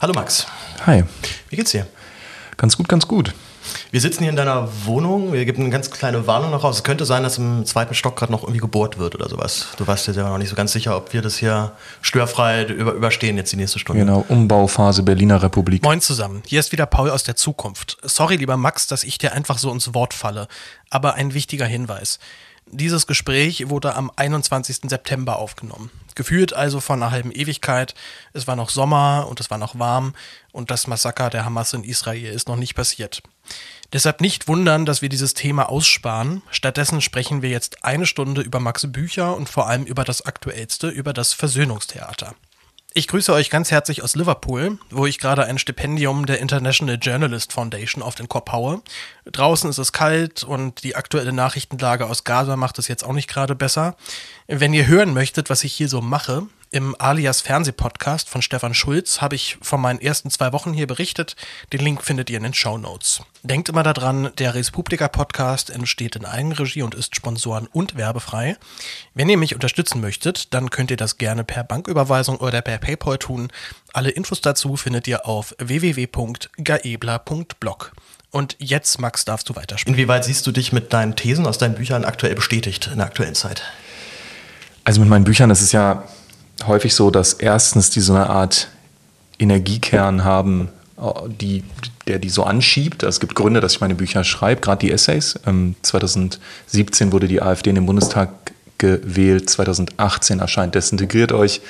Hallo Max. Hi. Wie geht's dir? Ganz gut, ganz gut. Wir sitzen hier in deiner Wohnung. Wir geben eine ganz kleine Warnung noch raus. Es könnte sein, dass im zweiten Stock gerade noch irgendwie gebohrt wird oder sowas. Du warst dir selber noch nicht so ganz sicher, ob wir das hier störfrei über, überstehen jetzt die nächste Stunde. Genau, Umbauphase Berliner Republik. Moin zusammen. Hier ist wieder Paul aus der Zukunft. Sorry, lieber Max, dass ich dir einfach so ins Wort falle. Aber ein wichtiger Hinweis. Dieses Gespräch wurde am 21. September aufgenommen. Gefühlt also von einer halben Ewigkeit. Es war noch Sommer und es war noch warm und das Massaker der Hamas in Israel ist noch nicht passiert. Deshalb nicht wundern, dass wir dieses Thema aussparen. Stattdessen sprechen wir jetzt eine Stunde über Max Bücher und vor allem über das Aktuellste, über das Versöhnungstheater. Ich grüße euch ganz herzlich aus Liverpool, wo ich gerade ein Stipendium der International Journalist Foundation auf den Kopf haue. Draußen ist es kalt und die aktuelle Nachrichtenlage aus Gaza macht es jetzt auch nicht gerade besser. Wenn ihr hören möchtet, was ich hier so mache, im Alias Fernsehpodcast von Stefan Schulz habe ich von meinen ersten zwei Wochen hier berichtet. Den Link findet ihr in den Show Notes. Denkt immer daran, der Respublika Podcast entsteht in Eigenregie und ist sponsoren- und werbefrei. Wenn ihr mich unterstützen möchtet, dann könnt ihr das gerne per Banküberweisung oder per PayPal tun. Alle Infos dazu findet ihr auf www.gaebler.blog. Und jetzt, Max, darfst du weiterspielen. Inwieweit siehst du dich mit deinen Thesen aus deinen Büchern aktuell bestätigt in der aktuellen Zeit? Also mit meinen Büchern ist es ja häufig so, dass erstens die so eine Art Energiekern haben, die, der die so anschiebt. Also es gibt Gründe, dass ich meine Bücher schreibe, gerade die Essays. 2017 ähm, wurde die AfD in den Bundestag gewählt, 2018 erscheint Desintegriert euch.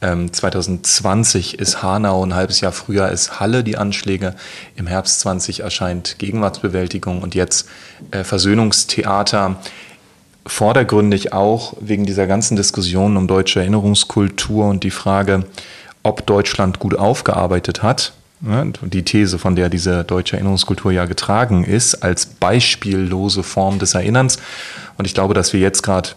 2020 ähm, ist Hanau, ein halbes Jahr früher ist Halle die Anschläge. Im Herbst 20 erscheint Gegenwartsbewältigung und jetzt äh, Versöhnungstheater vordergründig auch wegen dieser ganzen Diskussion um deutsche Erinnerungskultur und die Frage, ob Deutschland gut aufgearbeitet hat. Die These, von der diese deutsche Erinnerungskultur ja getragen ist, als beispiellose Form des Erinnerns. Und ich glaube, dass wir jetzt gerade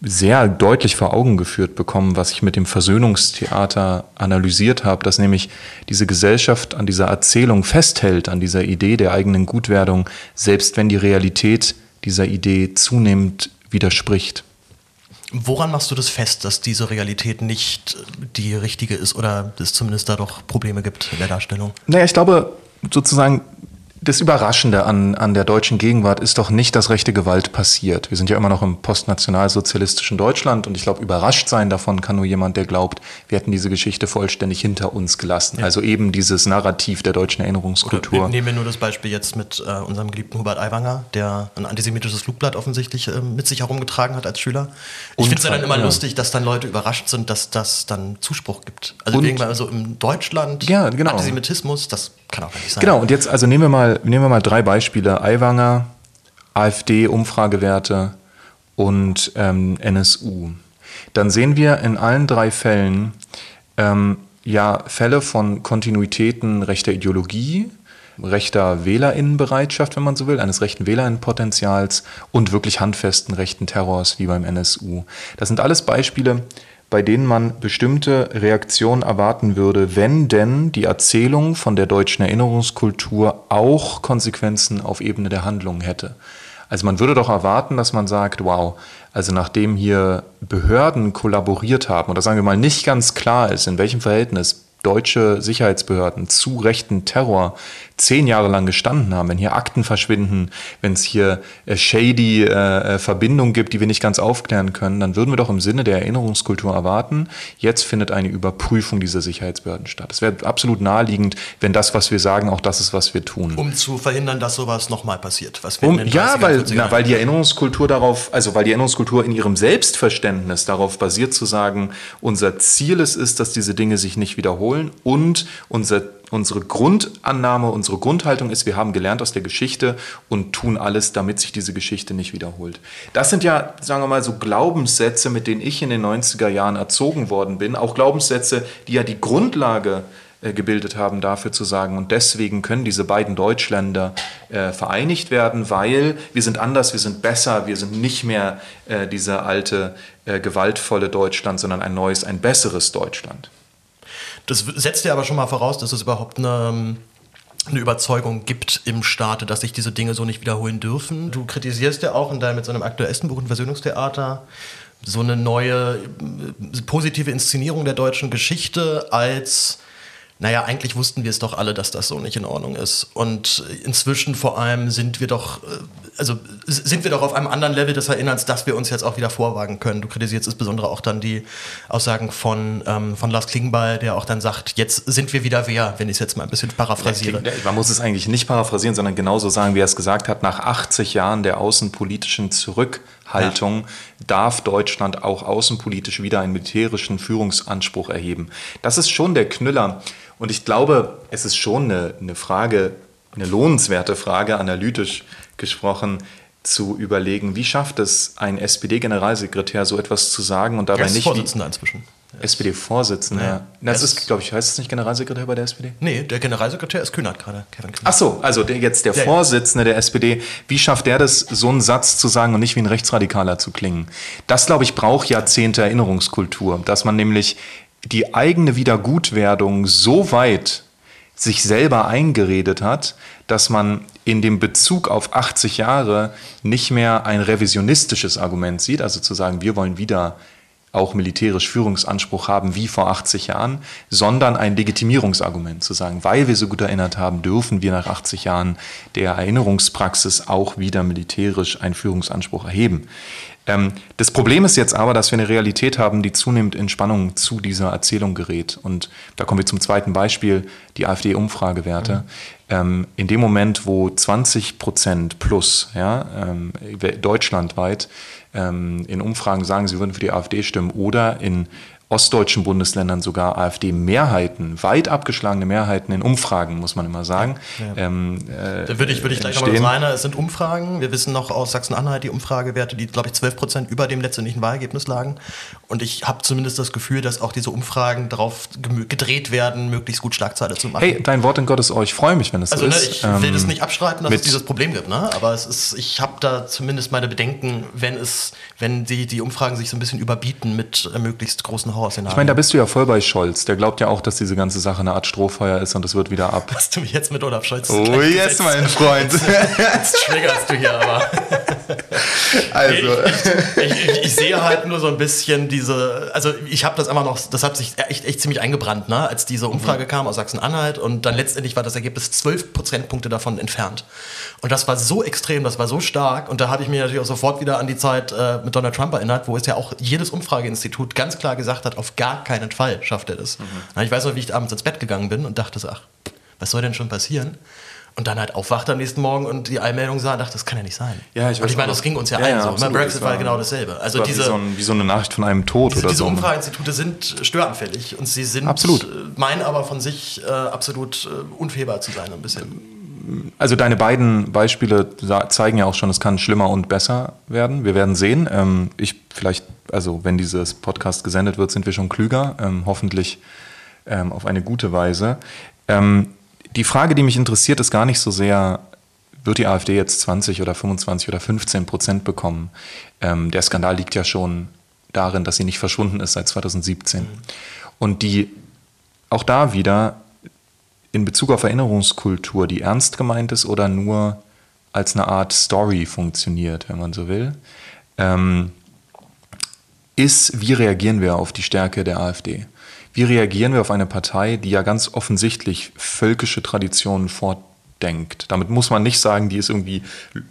sehr deutlich vor Augen geführt bekommen, was ich mit dem Versöhnungstheater analysiert habe, dass nämlich diese Gesellschaft an dieser Erzählung festhält, an dieser Idee der eigenen Gutwerdung, selbst wenn die Realität dieser Idee zunehmend widerspricht. Woran machst du das fest, dass diese Realität nicht die richtige ist oder es zumindest da doch Probleme gibt in der Darstellung? Naja, ich glaube sozusagen, das Überraschende an, an der deutschen Gegenwart ist doch nicht, dass rechte Gewalt passiert. Wir sind ja immer noch im postnationalsozialistischen Deutschland und ich glaube, überrascht sein davon kann nur jemand, der glaubt, wir hätten diese Geschichte vollständig hinter uns gelassen. Ja. Also eben dieses Narrativ der deutschen Erinnerungskultur. Oder nehmen wir nur das Beispiel jetzt mit äh, unserem geliebten Hubert Aiwanger, der ein antisemitisches Flugblatt offensichtlich äh, mit sich herumgetragen hat als Schüler. Ich finde es ja dann immer ja. lustig, dass dann Leute überrascht sind, dass das dann Zuspruch gibt. Also irgendwann so im Deutschland ja, genau. Antisemitismus, das kann auch nicht sein. Genau, und jetzt, also nehmen wir mal, nehmen wir mal drei Beispiele. Aiwanger, AfD-Umfragewerte und ähm, NSU. Dann sehen wir in allen drei Fällen ähm, ja Fälle von Kontinuitäten rechter Ideologie, rechter Wählerinnenbereitschaft, wenn man so will, eines rechten Wählerinnenpotenzials und wirklich handfesten rechten Terrors wie beim NSU. Das sind alles Beispiele, bei denen man bestimmte Reaktionen erwarten würde, wenn denn die Erzählung von der deutschen Erinnerungskultur auch Konsequenzen auf Ebene der Handlungen hätte. Also man würde doch erwarten, dass man sagt, wow, also nachdem hier Behörden kollaboriert haben oder sagen wir mal nicht ganz klar ist, in welchem Verhältnis deutsche Sicherheitsbehörden zu rechten Terror zehn Jahre lang gestanden haben, wenn hier Akten verschwinden, wenn es hier äh, shady äh, äh, Verbindungen gibt, die wir nicht ganz aufklären können, dann würden wir doch im Sinne der Erinnerungskultur erwarten, jetzt findet eine Überprüfung dieser Sicherheitsbehörden statt. Es wäre absolut naheliegend, wenn das, was wir sagen, auch das ist, was wir tun. Um zu verhindern, dass sowas nochmal passiert. Was wir um, ja, weil, na, weil die Erinnerungskultur darauf, also weil die Erinnerungskultur in ihrem Selbstverständnis darauf basiert zu sagen, unser Ziel ist, ist, dass diese Dinge sich nicht wiederholen und unser unsere Grundannahme, unsere Grundhaltung ist, wir haben gelernt aus der Geschichte und tun alles, damit sich diese Geschichte nicht wiederholt. Das sind ja, sagen wir mal, so Glaubenssätze, mit denen ich in den 90er Jahren erzogen worden bin. Auch Glaubenssätze, die ja die Grundlage äh, gebildet haben, dafür zu sagen, und deswegen können diese beiden Deutschländer äh, vereinigt werden, weil wir sind anders, wir sind besser, wir sind nicht mehr äh, dieser alte, äh, gewaltvolle Deutschland, sondern ein neues, ein besseres Deutschland. Das setzt ja aber schon mal voraus, dass es überhaupt eine, eine Überzeugung gibt im Staate, dass sich diese Dinge so nicht wiederholen dürfen. Du kritisierst ja auch in deinem, mit so einem aktuellsten Buch, ein Versöhnungstheater, so eine neue positive Inszenierung der deutschen Geschichte als naja, eigentlich wussten wir es doch alle, dass das so nicht in Ordnung ist. Und inzwischen vor allem sind wir doch, äh, also sind wir doch auf einem anderen Level des Erinnerns, dass wir uns jetzt auch wieder vorwagen können. Du kritisierst insbesondere auch dann die Aussagen von, ähm, von Lars Klingbeil, der auch dann sagt, jetzt sind wir wieder wer, wenn ich es jetzt mal ein bisschen paraphrasiere. Man muss es eigentlich nicht paraphrasieren, sondern genauso sagen, wie er es gesagt hat, nach 80 Jahren der außenpolitischen Zurückhaltung ja. darf Deutschland auch außenpolitisch wieder einen militärischen Führungsanspruch erheben. Das ist schon der Knüller. Und ich glaube, es ist schon eine, eine Frage, eine lohnenswerte Frage, analytisch gesprochen, zu überlegen, wie schafft es ein SPD-Generalsekretär, so etwas zu sagen und dabei nicht. Vorsitzender inzwischen. SPD-Vorsitzender. Ja. Das ist, glaube ich, heißt es nicht Generalsekretär bei der SPD? Nee, der Generalsekretär ist Kühnert gerade, Kevin Kühnert. Ach so, also der, jetzt der, der Vorsitzende der SPD. Wie schafft der das, so einen Satz zu sagen und nicht wie ein Rechtsradikaler zu klingen? Das, glaube ich, braucht Jahrzehnte Erinnerungskultur, dass man nämlich die eigene Wiedergutwerdung so weit sich selber eingeredet hat, dass man in dem Bezug auf 80 Jahre nicht mehr ein revisionistisches Argument sieht, also zu sagen, wir wollen wieder auch militärisch Führungsanspruch haben wie vor 80 Jahren, sondern ein Legitimierungsargument zu sagen, weil wir so gut erinnert haben, dürfen wir nach 80 Jahren der Erinnerungspraxis auch wieder militärisch einen Führungsanspruch erheben. Ähm, das Problem ist jetzt aber, dass wir eine Realität haben, die zunehmend in Spannung zu dieser Erzählung gerät. Und da kommen wir zum zweiten Beispiel, die AfD-Umfragewerte. Mhm. Ähm, in dem Moment, wo 20 Prozent plus ja, ähm, deutschlandweit ähm, in Umfragen sagen, sie würden für die AfD stimmen oder in ostdeutschen Bundesländern sogar AfD-Mehrheiten, weit abgeschlagene Mehrheiten in Umfragen, muss man immer sagen. Ja. Ähm, äh, da würde ich, würde ich gleich nochmal rein. Es sind Umfragen. Wir wissen noch aus Sachsen-Anhalt die Umfragewerte, die, glaube ich, 12 Prozent über dem letztendlichen Wahlergebnis lagen. Und ich habe zumindest das Gefühl, dass auch diese Umfragen darauf gedreht werden, möglichst gut Schlagzeile zu machen. Hey, dein Wort in Gottes Ohr, ich freue mich, wenn es also, so ne, ist. Also ich will das ähm, nicht abstreiten, dass es dieses Problem gibt, ne? aber es ist, ich habe da zumindest meine Bedenken, wenn es, wenn die, die Umfragen sich so ein bisschen überbieten mit äh, möglichst großen Horrorszenarien. Ich meine, da bist du ja voll bei Scholz. Der glaubt ja auch, dass diese ganze Sache eine Art Strohfeuer ist und es wird wieder ab. Hast du mich jetzt mit Olaf Scholz Oh, yes, mein Freund. Jetzt, jetzt triggerst du hier aber. Also. Ich, ich, ich, ich, sehe halt nur so ein bisschen diese, also ich habe das einfach noch, das hat sich echt, echt ziemlich eingebrannt, ne? als diese Umfrage mhm. kam aus Sachsen-Anhalt und dann letztendlich war das Ergebnis 12 Prozentpunkte davon entfernt. Und das war so extrem, das war so stark und da habe ich mich natürlich auch sofort wieder an die Zeit äh, mit Donald Trump erinnert, wo es ja auch jedes Umfrageinstitut ganz klar gesagt hat, auf gar keinen Fall schafft er das. Mhm. Ich weiß noch, wie ich abends ins Bett gegangen bin und dachte so, ach, was soll denn schon passieren? Und dann halt aufwachte am nächsten Morgen und die Einmeldung sah und dachte, das kann ja nicht sein. Ja, ich, und ich meine, das ging uns ja, ja ja, so. Absolut, Brexit war, war genau dasselbe. Also diese, wie so, ein, wie, so eine Nachricht von einem Tod diese, oder diese so. Diese Umfrageinstitute sind störanfällig und sie sind, absolut. Äh, meinen aber von sich äh, absolut äh, unfehlbar zu sein ein bisschen. Also deine beiden Beispiele zeigen ja auch schon, es kann schlimmer und besser werden. Wir werden sehen. Ähm, ich vielleicht, also wenn dieses Podcast gesendet wird, sind wir schon klüger, ähm, hoffentlich ähm, auf eine gute Weise. Ähm, die Frage, die mich interessiert, ist gar nicht so sehr, wird die AfD jetzt 20 oder 25 oder 15 Prozent bekommen? Ähm, der Skandal liegt ja schon darin, dass sie nicht verschwunden ist seit 2017. Mhm. Und die, auch da wieder, in Bezug auf Erinnerungskultur, die ernst gemeint ist oder nur als eine Art Story funktioniert, wenn man so will, ähm, ist, wie reagieren wir auf die Stärke der AfD? Wie reagieren wir auf eine Partei, die ja ganz offensichtlich völkische Traditionen fortdenkt? Damit muss man nicht sagen, die ist irgendwie,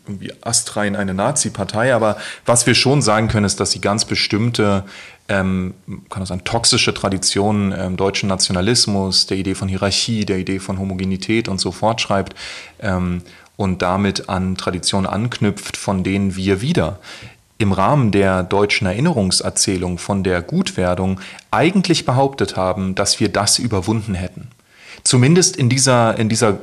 irgendwie astrein eine Nazi-Partei, aber was wir schon sagen können, ist, dass sie ganz bestimmte ähm, kann man sagen, toxische Traditionen ähm, deutschen Nationalismus, der Idee von Hierarchie, der Idee von Homogenität und so fortschreibt ähm, und damit an Traditionen anknüpft, von denen wir wieder im Rahmen der deutschen Erinnerungserzählung von der Gutwerdung eigentlich behauptet haben, dass wir das überwunden hätten. Zumindest in dieser, in dieser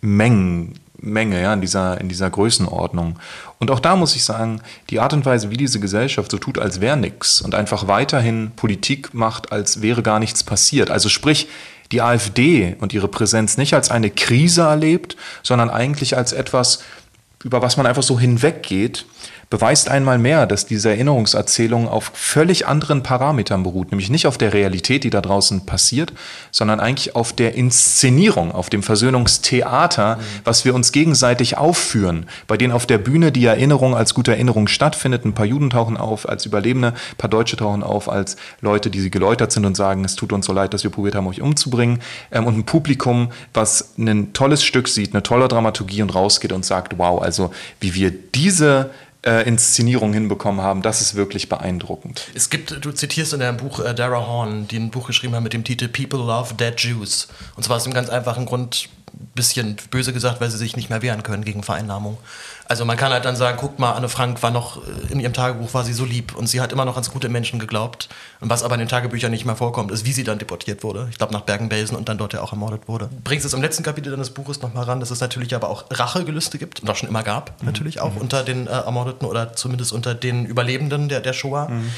Mengen, Menge, ja, in dieser, in dieser Größenordnung. Und auch da muss ich sagen, die Art und Weise, wie diese Gesellschaft so tut, als wäre nichts und einfach weiterhin Politik macht, als wäre gar nichts passiert. Also sprich, die AfD und ihre Präsenz nicht als eine Krise erlebt, sondern eigentlich als etwas, über was man einfach so hinweggeht, beweist einmal mehr, dass diese Erinnerungserzählung auf völlig anderen Parametern beruht, nämlich nicht auf der Realität, die da draußen passiert, sondern eigentlich auf der Inszenierung, auf dem Versöhnungstheater, mhm. was wir uns gegenseitig aufführen, bei denen auf der Bühne die Erinnerung als gute Erinnerung stattfindet. Ein paar Juden tauchen auf als Überlebende, ein paar Deutsche tauchen auf als Leute, die sie geläutert sind und sagen, es tut uns so leid, dass wir probiert haben, euch umzubringen. Ähm, und ein Publikum, was ein tolles Stück sieht, eine tolle Dramaturgie und rausgeht und sagt, wow, also wie wir diese äh, Inszenierung hinbekommen haben, das ist wirklich beeindruckend. Es gibt, du zitierst in deinem Buch äh, Dara Horn, die ein Buch geschrieben hat mit dem Titel People Love Dead Jews. Und zwar aus dem ganz einfachen Grund, bisschen böse gesagt, weil sie sich nicht mehr wehren können gegen Vereinnahmung. Also man kann halt dann sagen, guck mal, Anne Frank war noch, äh, in ihrem Tagebuch war sie so lieb und sie hat immer noch ans gute Menschen geglaubt. Und was aber in den Tagebüchern nicht mehr vorkommt, ist, wie sie dann deportiert wurde. Ich glaube nach Bergen-Belsen und dann dort ja auch ermordet wurde. Bringst es im letzten Kapitel deines Buches nochmal ran, dass es natürlich aber auch Rachegelüste gibt und auch schon immer gab, mhm. natürlich auch mhm. unter den äh, Ermordeten oder zumindest unter den Überlebenden der, der Shoah. Mhm.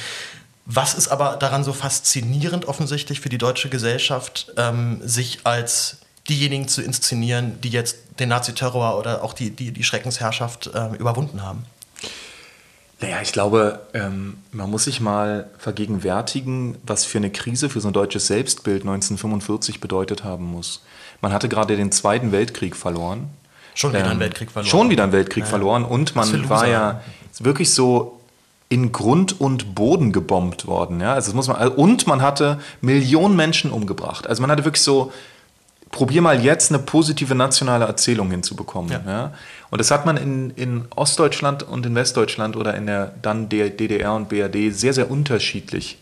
Was ist aber daran so faszinierend offensichtlich für die deutsche Gesellschaft, ähm, sich als diejenigen zu inszenieren, die jetzt den Naziterror oder auch die, die, die Schreckensherrschaft äh, überwunden haben? Naja, ich glaube, ähm, man muss sich mal vergegenwärtigen, was für eine Krise für so ein deutsches Selbstbild 1945 bedeutet haben muss. Man hatte gerade den Zweiten Weltkrieg verloren. Schon wieder ähm, einen Weltkrieg verloren. Schon wieder einen Weltkrieg ja. verloren und man war ja wirklich so in Grund und Boden gebombt worden. Ja? Also das muss man, und man hatte Millionen Menschen umgebracht. Also man hatte wirklich so probier mal jetzt eine positive nationale Erzählung hinzubekommen. Ja. ja. Und das hat man in, in Ostdeutschland und in Westdeutschland oder in der dann DDR und BRD sehr, sehr unterschiedlich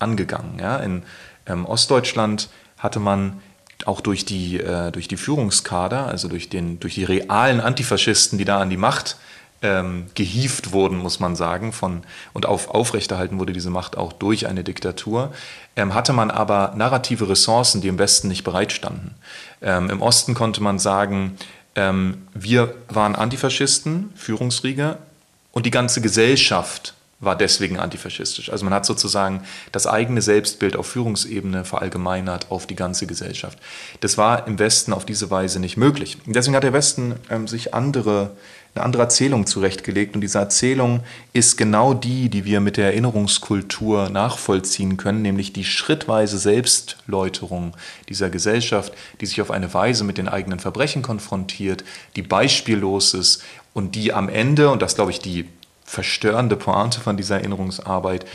angegangen. Ja. In ähm, Ostdeutschland hatte man auch durch die, äh, durch die Führungskader, also durch, den, durch die realen Antifaschisten, die da an die Macht ähm, gehievt wurden, muss man sagen, von, und auf, aufrechterhalten wurde diese Macht auch durch eine Diktatur, hatte man aber narrative Ressourcen, die im Westen nicht bereitstanden. Ähm, Im Osten konnte man sagen, ähm, wir waren Antifaschisten, Führungsriege, und die ganze Gesellschaft war deswegen antifaschistisch. Also man hat sozusagen das eigene Selbstbild auf Führungsebene verallgemeinert auf die ganze Gesellschaft. Das war im Westen auf diese Weise nicht möglich. deswegen hat der Westen ähm, sich andere eine andere Erzählung zurechtgelegt. Und diese Erzählung ist genau die, die wir mit der Erinnerungskultur nachvollziehen können, nämlich die schrittweise Selbstläuterung dieser Gesellschaft, die sich auf eine Weise mit den eigenen Verbrechen konfrontiert, die beispiellos ist und die am Ende, und das glaube ich die verstörende Pointe von dieser Erinnerungsarbeit,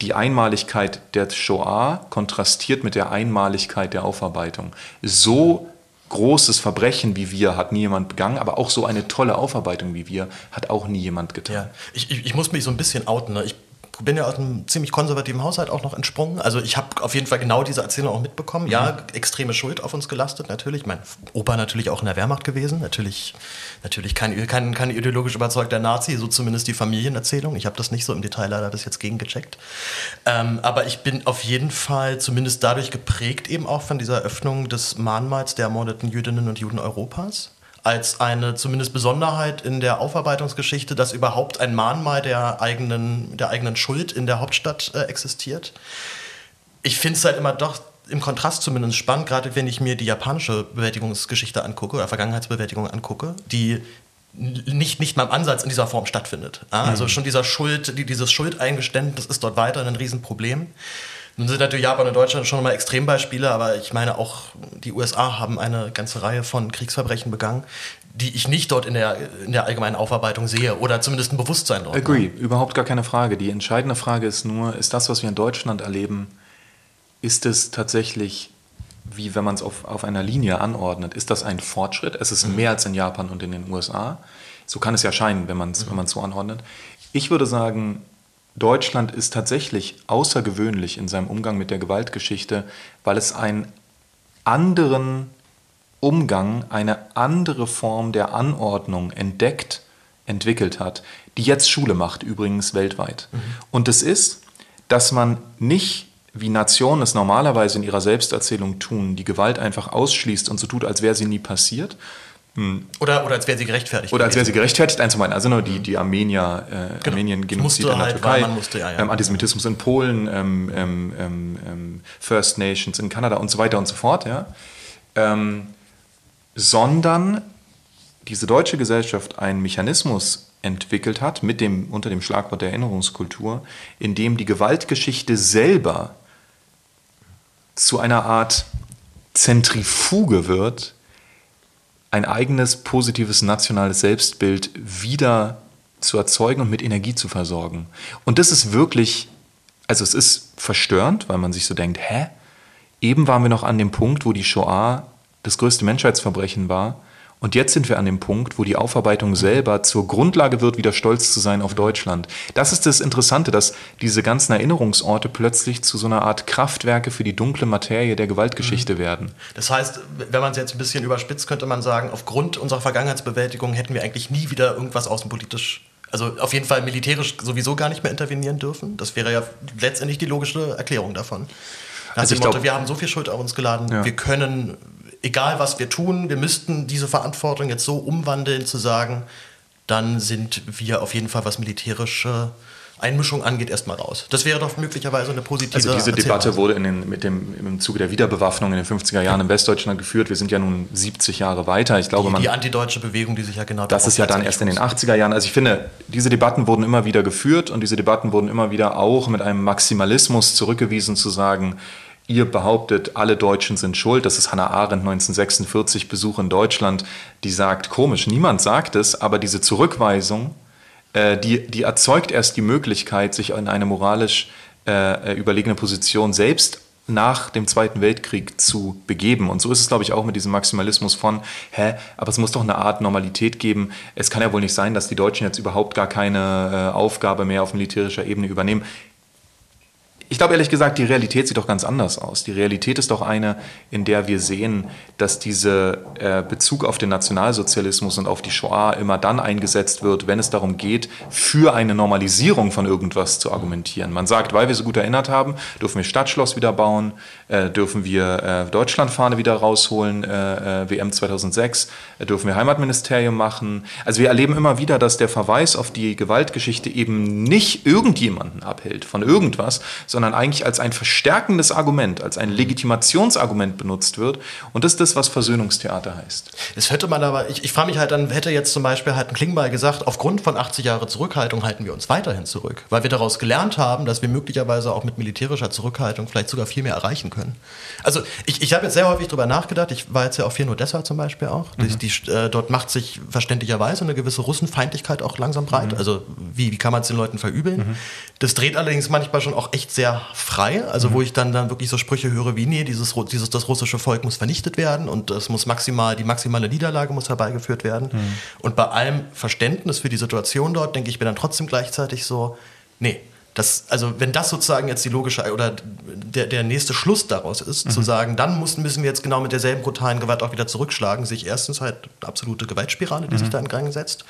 die Einmaligkeit der Shoah kontrastiert mit der Einmaligkeit der Aufarbeitung. So großes Verbrechen wie wir hat nie jemand begangen, aber auch so eine tolle Aufarbeitung wie wir hat auch nie jemand getan. Ja, ich, ich, ich muss mich so ein bisschen outen. Ne? Ich bin ja aus einem ziemlich konservativen Haushalt auch noch entsprungen. Also ich habe auf jeden Fall genau diese Erzählung auch mitbekommen. Mhm. Ja, extreme Schuld auf uns gelastet, natürlich. Mein Opa natürlich auch in der Wehrmacht gewesen. Natürlich, natürlich kein, kein, kein ideologisch überzeugter Nazi, so zumindest die Familienerzählung. Ich habe das nicht so im Detail leider bis jetzt gegengecheckt. Ähm, aber ich bin auf jeden Fall zumindest dadurch geprägt eben auch von dieser Öffnung des Mahnmals der ermordeten Jüdinnen und Juden Europas als eine zumindest Besonderheit in der Aufarbeitungsgeschichte, dass überhaupt ein Mahnmal der eigenen, der eigenen Schuld in der Hauptstadt äh, existiert. Ich finde es halt immer doch im Kontrast zumindest spannend, gerade wenn ich mir die japanische Bewältigungsgeschichte angucke oder Vergangenheitsbewältigung angucke, die nicht, nicht mal im Ansatz in dieser Form stattfindet. Also mhm. schon dieser Schuld, die, dieses Schuldeingeständnis ist dort weiter ein Riesenproblem. Nun sind natürlich Japan und Deutschland schon mal Extrembeispiele, aber ich meine auch die USA haben eine ganze Reihe von Kriegsverbrechen begangen, die ich nicht dort in der, in der allgemeinen Aufarbeitung sehe oder zumindest ein Bewusstsein dort. Agree, ne? überhaupt gar keine Frage. Die entscheidende Frage ist nur, ist das, was wir in Deutschland erleben, ist es tatsächlich wie wenn man es auf, auf einer Linie anordnet, ist das ein Fortschritt. Es ist mhm. mehr als in Japan und in den USA. So kann es ja scheinen, wenn man es mhm. so anordnet. Ich würde sagen, Deutschland ist tatsächlich außergewöhnlich in seinem Umgang mit der Gewaltgeschichte, weil es einen anderen Umgang, eine andere Form der Anordnung entdeckt, entwickelt hat, die jetzt Schule macht, übrigens weltweit. Mhm. Und es ist, dass man nicht, wie Nationen es normalerweise in ihrer Selbsterzählung tun, die Gewalt einfach ausschließt und so tut, als wäre sie nie passiert. Oder, oder als wäre sie gerechtfertigt. Oder als wäre sie gerechtfertigt, einzumeinen. Also nur die, die Armenier, äh, genau. Armenien-Genozid in der halt, Türkei, musste, ja, ja. Ähm, Antisemitismus in Polen, ähm, ähm, ähm, ähm, First Nations in Kanada und so weiter und so fort. Ja? Ähm, sondern diese deutsche Gesellschaft einen Mechanismus entwickelt hat, mit dem, unter dem Schlagwort der Erinnerungskultur, in dem die Gewaltgeschichte selber zu einer Art Zentrifuge wird, ein eigenes positives nationales Selbstbild wieder zu erzeugen und mit Energie zu versorgen. Und das ist wirklich, also es ist verstörend, weil man sich so denkt, hä? Eben waren wir noch an dem Punkt, wo die Shoah das größte Menschheitsverbrechen war und jetzt sind wir an dem Punkt, wo die Aufarbeitung selber zur Grundlage wird, wieder stolz zu sein auf Deutschland. Das ist das Interessante, dass diese ganzen Erinnerungsorte plötzlich zu so einer Art Kraftwerke für die dunkle Materie der Gewaltgeschichte mhm. werden. Das heißt, wenn man es jetzt ein bisschen überspitzt, könnte man sagen, aufgrund unserer Vergangenheitsbewältigung hätten wir eigentlich nie wieder irgendwas außenpolitisch also auf jeden Fall militärisch sowieso gar nicht mehr intervenieren dürfen. Das wäre ja letztendlich die logische Erklärung davon. Nach also dem Motto, glaub, wir haben so viel Schuld auf uns geladen, ja. wir können egal was wir tun, wir müssten diese Verantwortung jetzt so umwandeln, zu sagen, dann sind wir auf jeden Fall, was militärische Einmischung angeht, erstmal raus. Das wäre doch möglicherweise eine positive Also diese Debatte wurde in den, mit dem, im Zuge der Wiederbewaffnung in den 50er Jahren in Westdeutschland geführt. Wir sind ja nun 70 Jahre weiter. Ich glaube, die, man, die antideutsche Bewegung, die sich ja genau Das ist ja dann erst in den 80er Jahren. Also ich finde, diese Debatten wurden immer wieder geführt und diese Debatten wurden immer wieder auch mit einem Maximalismus zurückgewiesen, zu sagen, ihr behauptet, alle Deutschen sind schuld. Das ist Hannah Arendt 1946 Besuch in Deutschland, die sagt, komisch, niemand sagt es, aber diese Zurückweisung, äh, die, die erzeugt erst die Möglichkeit, sich in eine moralisch äh, überlegene Position selbst nach dem Zweiten Weltkrieg zu begeben. Und so ist es, glaube ich, auch mit diesem Maximalismus von, hä, aber es muss doch eine Art Normalität geben. Es kann ja wohl nicht sein, dass die Deutschen jetzt überhaupt gar keine äh, Aufgabe mehr auf militärischer Ebene übernehmen. Ich glaube ehrlich gesagt, die Realität sieht doch ganz anders aus. Die Realität ist doch eine, in der wir sehen, dass dieser äh, Bezug auf den Nationalsozialismus und auf die Shoah immer dann eingesetzt wird, wenn es darum geht, für eine Normalisierung von irgendwas zu argumentieren. Man sagt, weil wir so gut erinnert haben, dürfen wir Stadtschloss wieder bauen, äh, dürfen wir äh, Deutschlandfahne wieder rausholen, WM 2006, äh, dürfen wir Heimatministerium machen. Also wir erleben immer wieder, dass der Verweis auf die Gewaltgeschichte eben nicht irgendjemanden abhält von irgendwas, sondern sondern eigentlich als ein verstärkendes Argument, als ein Legitimationsargument benutzt wird. Und das ist das, was Versöhnungstheater heißt. Das hätte man aber, ich, ich frage mich halt dann, hätte jetzt zum Beispiel halt ein Klingbeil gesagt, aufgrund von 80 Jahre Zurückhaltung halten wir uns weiterhin zurück, weil wir daraus gelernt haben, dass wir möglicherweise auch mit militärischer Zurückhaltung vielleicht sogar viel mehr erreichen können. Also ich, ich habe jetzt sehr häufig darüber nachgedacht, ich war jetzt ja auf Vier Odessa zum Beispiel auch, mhm. die, die, äh, dort macht sich verständlicherweise eine gewisse Russenfeindlichkeit auch langsam breit, mhm. also wie, wie kann man es den Leuten verübeln? Mhm. Das dreht allerdings manchmal schon auch echt sehr sehr frei, also mhm. wo ich dann, dann wirklich so Sprüche höre wie, nee, dieses, dieses, das russische Volk muss vernichtet werden und es muss maximal, die maximale Niederlage muss herbeigeführt werden. Mhm. Und bei allem Verständnis für die Situation dort, denke ich mir dann trotzdem gleichzeitig so, nee, das, also wenn das sozusagen jetzt die logische oder der, der nächste Schluss daraus ist, mhm. zu sagen, dann müssen, müssen wir jetzt genau mit derselben brutalen Gewalt auch wieder zurückschlagen, sich erstens halt eine absolute Gewaltspirale, die mhm. sich da in Gang setzt.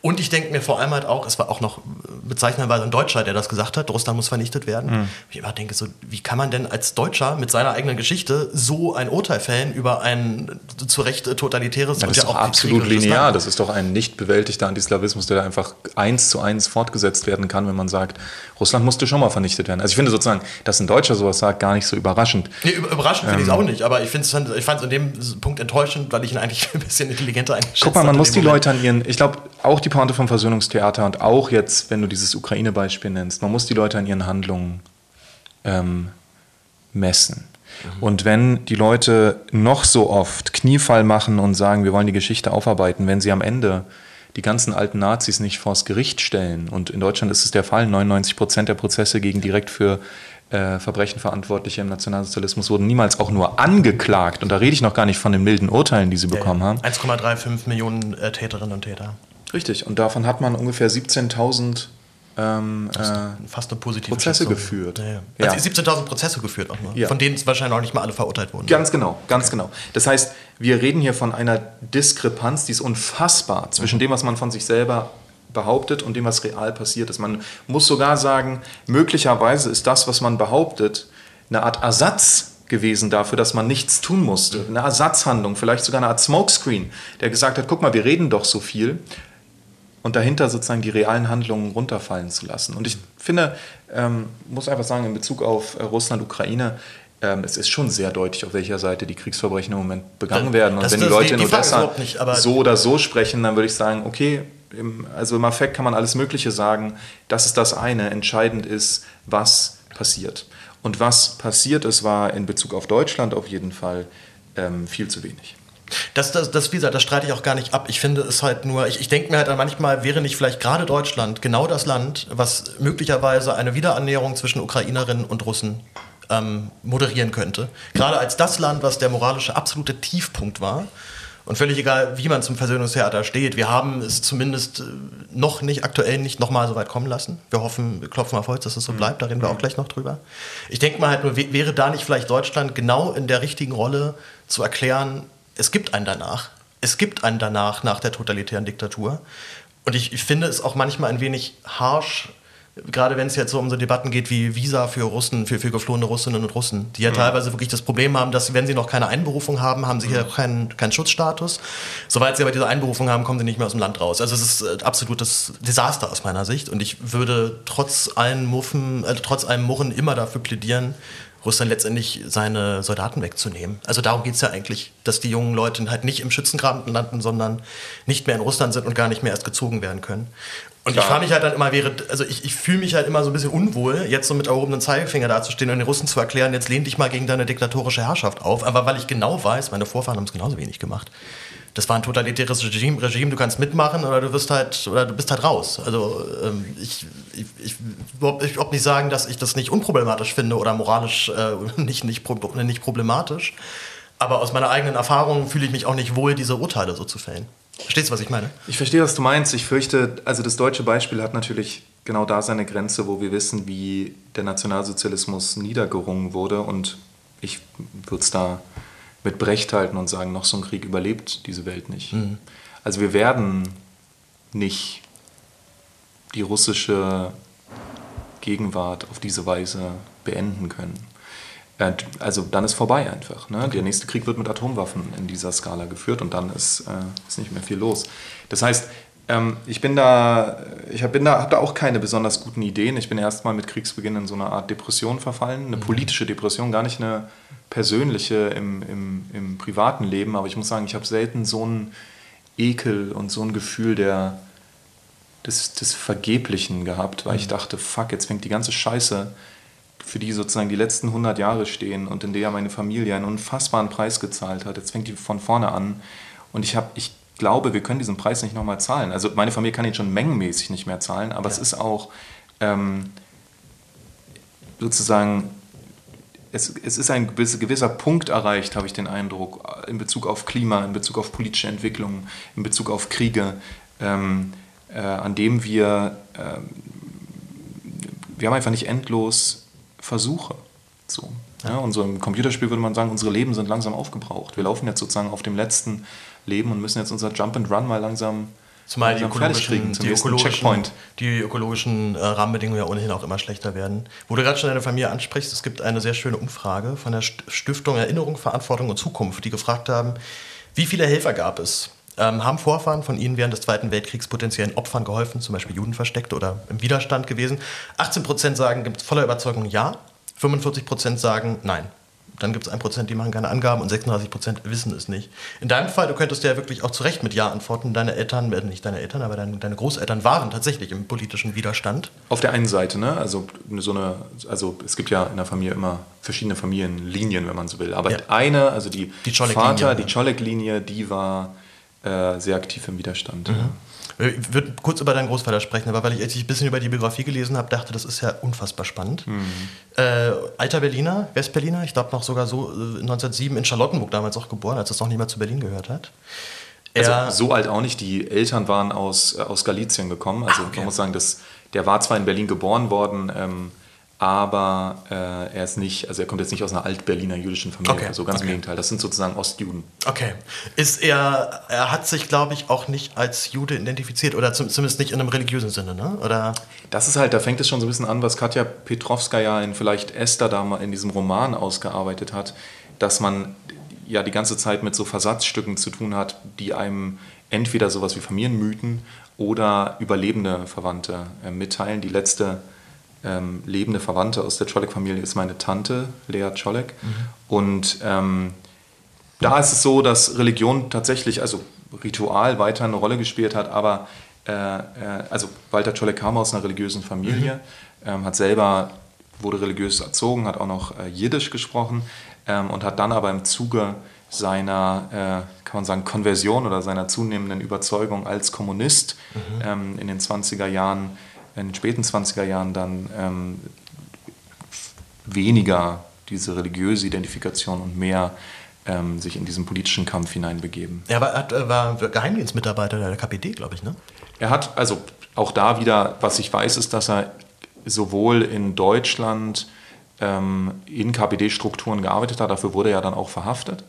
Und ich denke mir vor allem halt auch, es war auch noch bezeichnenderweise ein Deutscher, der das gesagt hat, Russland muss vernichtet werden. Mhm. Ich immer denke so, wie kann man denn als Deutscher mit seiner eigenen Geschichte so ein Urteil fällen über ein zu Recht totalitäres das und ja auch absolut linear. Land? Das ist doch ein nicht bewältigter Antislawismus, der da einfach eins zu eins fortgesetzt werden kann, wenn man sagt, Russland musste schon mal vernichtet werden. Also ich finde sozusagen, dass ein Deutscher sowas sagt, gar nicht so überraschend. Nee, überraschend finde ähm, ich es auch nicht, aber ich, ich fand es in dem Punkt enttäuschend, weil ich ihn eigentlich ein bisschen intelligenter einschätze. Guck mal, man muss die Moment. Leute an ihren, ich glaube, auch die Pointe vom Versöhnungstheater und auch jetzt, wenn du dieses Ukraine-Beispiel nennst, man muss die Leute an ihren Handlungen ähm, messen. Mhm. Und wenn die Leute noch so oft Kniefall machen und sagen, wir wollen die Geschichte aufarbeiten, wenn sie am Ende die ganzen alten Nazis nicht vors Gericht stellen. Und in Deutschland ist es der Fall. 99 Prozent der Prozesse gegen direkt für äh, Verbrechen Verantwortliche im Nationalsozialismus wurden niemals auch nur angeklagt. Und da rede ich noch gar nicht von den milden Urteilen, die sie bekommen haben. 1,35 Millionen äh, Täterinnen und Täter. Richtig. Und davon hat man ungefähr 17.000 ähm, äh, fast eine positive Prozesse Schätzung. geführt. Ja, ja. Also 17.000 Prozesse geführt auch ja. von denen wahrscheinlich auch nicht mal alle verurteilt wurden. Ganz genau, ganz okay. genau. Das heißt, wir reden hier von einer Diskrepanz, die ist unfassbar zwischen mhm. dem, was man von sich selber behauptet und dem, was real passiert ist. Man muss sogar sagen, möglicherweise ist das, was man behauptet, eine Art Ersatz gewesen dafür, dass man nichts tun musste. Mhm. Eine Ersatzhandlung, vielleicht sogar eine Art Smokescreen, der gesagt hat, guck mal, wir reden doch so viel und dahinter sozusagen die realen Handlungen runterfallen zu lassen. Und ich finde, ähm, muss einfach sagen, in Bezug auf äh, Russland, Ukraine, ähm, es ist schon sehr deutlich, auf welcher Seite die Kriegsverbrechen im Moment begangen werden. Und das, wenn die Leute die, in Odessa nicht, so oder so sprechen, dann würde ich sagen, okay, im, also im Affekt kann man alles Mögliche sagen. Das ist das eine. Entscheidend ist, was passiert. Und was passiert ist, war in Bezug auf Deutschland auf jeden Fall ähm, viel zu wenig. Das, das, das, wie gesagt, das streite ich auch gar nicht ab. Ich finde es halt nur, ich, ich denke mir halt manchmal, wäre nicht vielleicht gerade Deutschland genau das Land, was möglicherweise eine Wiederannäherung zwischen Ukrainerinnen und Russen ähm, moderieren könnte. Gerade als das Land, was der moralische absolute Tiefpunkt war. Und völlig egal, wie man zum Versöhnungstheater steht, wir haben es zumindest äh, noch nicht, aktuell nicht nochmal so weit kommen lassen. Wir hoffen, wir klopfen auf Holz, dass es so mhm. bleibt, da reden wir auch gleich noch drüber. Ich denke mal halt nur, wäre da nicht vielleicht Deutschland genau in der richtigen Rolle zu erklären, es gibt einen danach. Es gibt einen danach, nach der totalitären Diktatur. Und ich, ich finde es auch manchmal ein wenig harsh, gerade wenn es jetzt so um so Debatten geht wie Visa für Russen, für, für geflohene Russinnen und Russen, die ja mhm. teilweise wirklich das Problem haben, dass wenn sie noch keine Einberufung haben, haben sie hier mhm. keinen, keinen Schutzstatus. Soweit sie aber diese Einberufung haben, kommen sie nicht mehr aus dem Land raus. Also es ist äh, absolutes Desaster aus meiner Sicht und ich würde trotz allen Muffen, äh, trotz allem Murren immer dafür plädieren, Russland letztendlich seine Soldaten wegzunehmen. Also darum geht es ja eigentlich, dass die jungen Leute halt nicht im Schützengraben landen, sondern nicht mehr in Russland sind und gar nicht mehr erst gezogen werden können. Und Klar. ich frage mich halt dann immer, wäre, also ich, ich fühle mich halt immer so ein bisschen unwohl, jetzt so mit erhobenen Zeigefinger dazustehen und den Russen zu erklären, jetzt lehn dich mal gegen deine diktatorische Herrschaft auf. Aber weil ich genau weiß, meine Vorfahren haben es genauso wenig gemacht. Das war ein totalitäres Regime, Regime, du kannst mitmachen oder du wirst halt, oder du bist halt raus. Also ähm, ich, ich, ich überhaupt nicht sagen, dass ich das nicht unproblematisch finde oder moralisch äh, nicht, nicht, nicht problematisch. Aber aus meiner eigenen Erfahrung fühle ich mich auch nicht wohl, diese Urteile so zu fällen. Verstehst du, was ich meine? Ich verstehe, was du meinst. Ich fürchte, also das deutsche Beispiel hat natürlich genau da seine Grenze, wo wir wissen, wie der Nationalsozialismus niedergerungen wurde. Und ich würde es da mit Brecht halten und sagen, noch so ein Krieg überlebt diese Welt nicht. Mhm. Also wir werden nicht die russische Gegenwart auf diese Weise beenden können. Äh, also dann ist vorbei einfach. Ne? Okay. Der nächste Krieg wird mit Atomwaffen in dieser Skala geführt und dann ist, äh, ist nicht mehr viel los. Das heißt, ähm, ich bin da, ich hab, da, habe da auch keine besonders guten Ideen. Ich bin erstmal mit Kriegsbeginn in so eine Art Depression verfallen, eine mhm. politische Depression, gar nicht eine persönliche im, im, im privaten Leben, aber ich muss sagen, ich habe selten so einen Ekel und so ein Gefühl der, des, des Vergeblichen gehabt, weil mhm. ich dachte, fuck, jetzt fängt die ganze Scheiße für die sozusagen die letzten 100 Jahre stehen und in der meine Familie einen unfassbaren Preis gezahlt hat. Jetzt fängt die von vorne an und ich, hab, ich glaube, wir können diesen Preis nicht nochmal zahlen. Also meine Familie kann ihn schon mengenmäßig nicht mehr zahlen, aber ja. es ist auch ähm, sozusagen, es, es ist ein gewisser Punkt erreicht, habe ich den Eindruck, in Bezug auf Klima, in Bezug auf politische Entwicklungen, in Bezug auf Kriege, ähm, äh, an dem wir, äh, wir haben einfach nicht endlos Versuche. So. Ja, und so im Computerspiel würde man sagen, unsere Leben sind langsam aufgebraucht. Wir laufen jetzt sozusagen auf dem letzten Leben und müssen jetzt unser Jump and Run mal langsam Zumal die ökologischen, die ökologischen, die ökologischen äh, Rahmenbedingungen ja ohnehin auch immer schlechter werden. Wo du gerade schon deine Familie ansprichst, es gibt eine sehr schöne Umfrage von der Stiftung Erinnerung, Verantwortung und Zukunft, die gefragt haben, wie viele Helfer gab es? Ähm, haben Vorfahren von ihnen während des Zweiten Weltkriegs potenziellen Opfern geholfen, zum Beispiel Juden versteckt oder im Widerstand gewesen? 18 Prozent sagen, gibt es voller Überzeugung ja, 45 Prozent sagen nein. Dann gibt es ein Prozent, die machen keine Angaben und 36 Prozent wissen es nicht. In deinem Fall, du könntest ja wirklich auch zu Recht mit Ja antworten. Deine Eltern, äh, nicht deine Eltern, aber deine, deine, Großeltern waren tatsächlich im politischen Widerstand. Auf der einen Seite, ne? Also so eine, also es gibt ja in der Familie immer verschiedene Familienlinien, wenn man so will. Aber ja. eine, also die, die Vater, die Czolek-Linie, die war äh, sehr aktiv im Widerstand. Mhm. Ich würde kurz über deinen Großvater sprechen, aber weil ich, als ich ein bisschen über die Biografie gelesen habe, dachte, das ist ja unfassbar spannend. Mhm. Äh, alter Berliner, Westberliner, ich glaube noch sogar so äh, 1907 in Charlottenburg damals auch geboren, als es noch nicht mal zu Berlin gehört hat. Also so alt auch nicht. Die Eltern waren aus, äh, aus Galizien gekommen. Also ah, okay. man muss sagen, dass, der war zwar in Berlin geboren worden, ähm, aber äh, er ist nicht, also er kommt jetzt nicht aus einer Alt-Berliner jüdischen Familie, okay. also ganz okay. im Gegenteil. Das sind sozusagen Ostjuden. Okay. Ist er, er hat sich, glaube ich, auch nicht als Jude identifiziert oder zumindest nicht in einem religiösen Sinne, ne? Oder? Das ist halt, da fängt es schon so ein bisschen an, was Katja Petrovskaya in vielleicht Esther da mal in diesem Roman ausgearbeitet hat, dass man ja die ganze Zeit mit so Versatzstücken zu tun hat, die einem entweder sowas wie Familienmythen oder überlebende Verwandte äh, mitteilen. Die letzte ähm, lebende Verwandte aus der Czolek-Familie ist meine Tante, Lea Czolek. Mhm. Und ähm, da ist es so, dass Religion tatsächlich, also Ritual weiter eine Rolle gespielt hat, aber äh, äh, also Walter Czolek kam aus einer religiösen Familie, mhm. ähm, hat selber, wurde religiös erzogen, hat auch noch äh, Jiddisch gesprochen ähm, und hat dann aber im Zuge seiner, äh, kann man sagen, Konversion oder seiner zunehmenden Überzeugung als Kommunist mhm. ähm, in den 20er Jahren, in den späten 20er Jahren dann ähm, weniger diese religiöse Identifikation und mehr ähm, sich in diesen politischen Kampf hineinbegeben. Er war, hat, war Geheimdienstmitarbeiter der KPD, glaube ich, ne? Er hat, also auch da wieder, was ich weiß, ist, dass er sowohl in Deutschland ähm, in KPD-Strukturen gearbeitet hat, dafür wurde er dann auch verhaftet.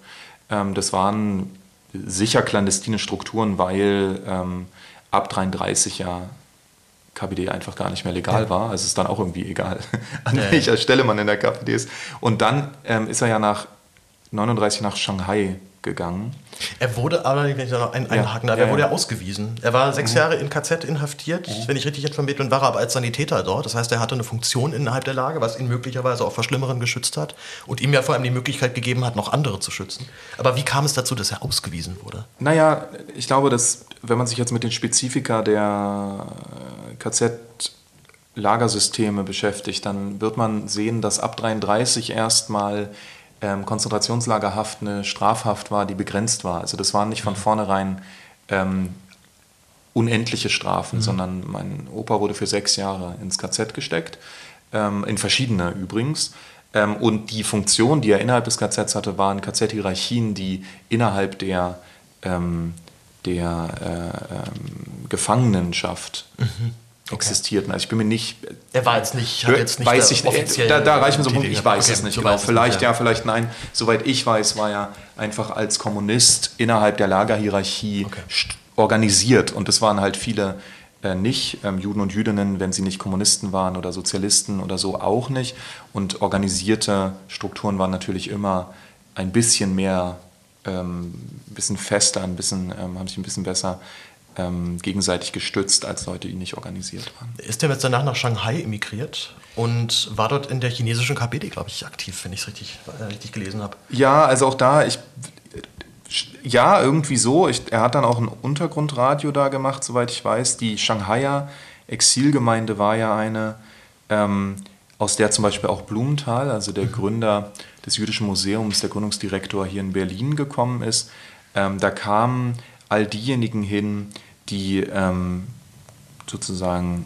Ähm, das waren sicher clandestine Strukturen, weil ähm, ab 33 ja KPD einfach gar nicht mehr legal ja. war. Also ist dann auch irgendwie egal, an ja, welcher Stelle man in der KPD ist. Und dann ähm, ist er ja nach 39 nach Shanghai gegangen. Er wurde aber, wenn ich da noch ein, einhaken darf, ja, er wurde ja ausgewiesen. Er war sechs mhm. Jahre in KZ inhaftiert, mhm. wenn ich richtig informiert bin, war er aber als Sanitäter dort. Das heißt, er hatte eine Funktion innerhalb der Lage, was ihn möglicherweise auch vor Schlimmeren geschützt hat und ihm ja vor allem die Möglichkeit gegeben hat, noch andere zu schützen. Aber wie kam es dazu, dass er ausgewiesen wurde? Naja, ich glaube, dass, wenn man sich jetzt mit den Spezifika der KZ Lagersysteme beschäftigt, dann wird man sehen, dass ab 33 erstmal ähm, Konzentrationslagerhaft eine Strafhaft war, die begrenzt war. Also das waren nicht von mhm. vornherein ähm, unendliche Strafen, mhm. sondern mein Opa wurde für sechs Jahre ins KZ gesteckt, ähm, in verschiedene übrigens. Ähm, und die Funktion, die er innerhalb des KZs hatte, waren KZ-Hierarchien, die innerhalb der, ähm, der äh, ähm, Gefangenenschaft mhm. Existierten. Also ich bin mir nicht. Er war jetzt nicht, hat jetzt nicht weiß ich, offiziell. Da, da reicht mir so ein Punkt, ich weiß okay, es nicht genau. Vielleicht nicht, ja. ja, vielleicht nein. Soweit ich weiß, war er einfach als Kommunist innerhalb der Lagerhierarchie okay. organisiert. Und es waren halt viele äh, nicht, ähm, Juden und Jüdinnen, wenn sie nicht Kommunisten waren oder Sozialisten oder so auch nicht. Und organisierte Strukturen waren natürlich immer ein bisschen mehr, ähm, ein bisschen fester, ein bisschen, ähm, haben sich ein bisschen besser ähm, gegenseitig gestützt, als Leute, die nicht organisiert waren. Ist er jetzt danach nach Shanghai emigriert und war dort in der chinesischen KPD, glaube ich, aktiv, wenn ich es richtig, äh, richtig gelesen habe? Ja, also auch da, ich, ja, irgendwie so. Ich, er hat dann auch ein Untergrundradio da gemacht, soweit ich weiß. Die Shanghaier Exilgemeinde war ja eine, ähm, aus der zum Beispiel auch Blumenthal, also der mhm. Gründer des Jüdischen Museums, der Gründungsdirektor hier in Berlin gekommen ist. Ähm, da kamen all diejenigen hin, die ähm, sozusagen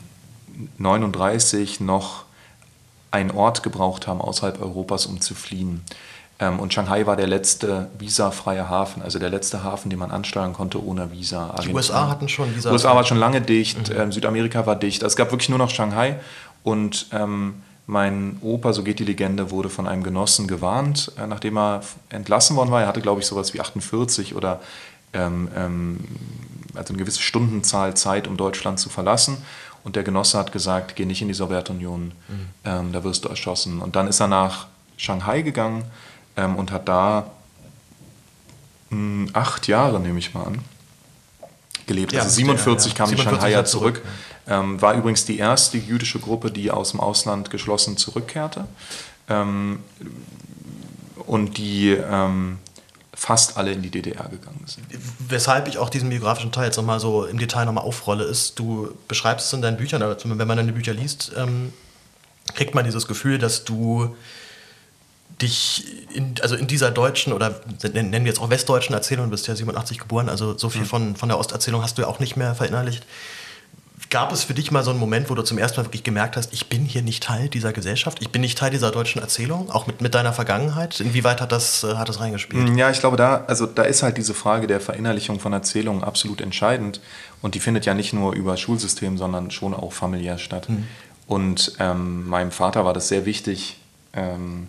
39 noch einen Ort gebraucht haben außerhalb Europas, um zu fliehen. Ähm, und Shanghai war der letzte visafreie Hafen, also der letzte Hafen, den man ansteuern konnte ohne Visa. Die USA hatten schon Visa. Die USA war schon lange dicht, mhm. ähm, Südamerika war dicht. Also es gab wirklich nur noch Shanghai und ähm, mein Opa, so geht die Legende, wurde von einem Genossen gewarnt, äh, nachdem er entlassen worden war. Er hatte, glaube ich, sowas wie 48 oder ähm, ähm, also eine gewisse Stundenzahl Zeit, um Deutschland zu verlassen. Und der Genosse hat gesagt, geh nicht in die Sowjetunion, mhm. ähm, da wirst du erschossen. Und dann ist er nach Shanghai gegangen ähm, und hat da mh, hm, acht Jahre, nehme ich mal an, gelebt. Ja, also 47 ja, ja. kam 47 die Shanghaier zurück. zurück. Ähm, war übrigens die erste jüdische Gruppe, die aus dem Ausland geschlossen zurückkehrte. Ähm, und die ähm, fast alle in die DDR gegangen sind. Weshalb ich auch diesen biografischen Teil jetzt nochmal so im Detail nochmal aufrolle, ist, du beschreibst es in deinen Büchern, aber wenn man deine Bücher liest, ähm, kriegt man dieses Gefühl, dass du dich in, also in dieser deutschen oder nennen wir jetzt auch westdeutschen Erzählung, du bist ja 87 geboren, also so viel mhm. von, von der Osterzählung hast du ja auch nicht mehr verinnerlicht Gab es für dich mal so einen Moment, wo du zum ersten Mal wirklich gemerkt hast, ich bin hier nicht Teil dieser Gesellschaft, ich bin nicht Teil dieser deutschen Erzählung, auch mit, mit deiner Vergangenheit? Inwieweit hat das, äh, hat das reingespielt? Ja, ich glaube, da, also da ist halt diese Frage der Verinnerlichung von Erzählungen absolut entscheidend. Und die findet ja nicht nur über Schulsystem, sondern schon auch familiär statt. Mhm. Und ähm, meinem Vater war das sehr wichtig, ähm,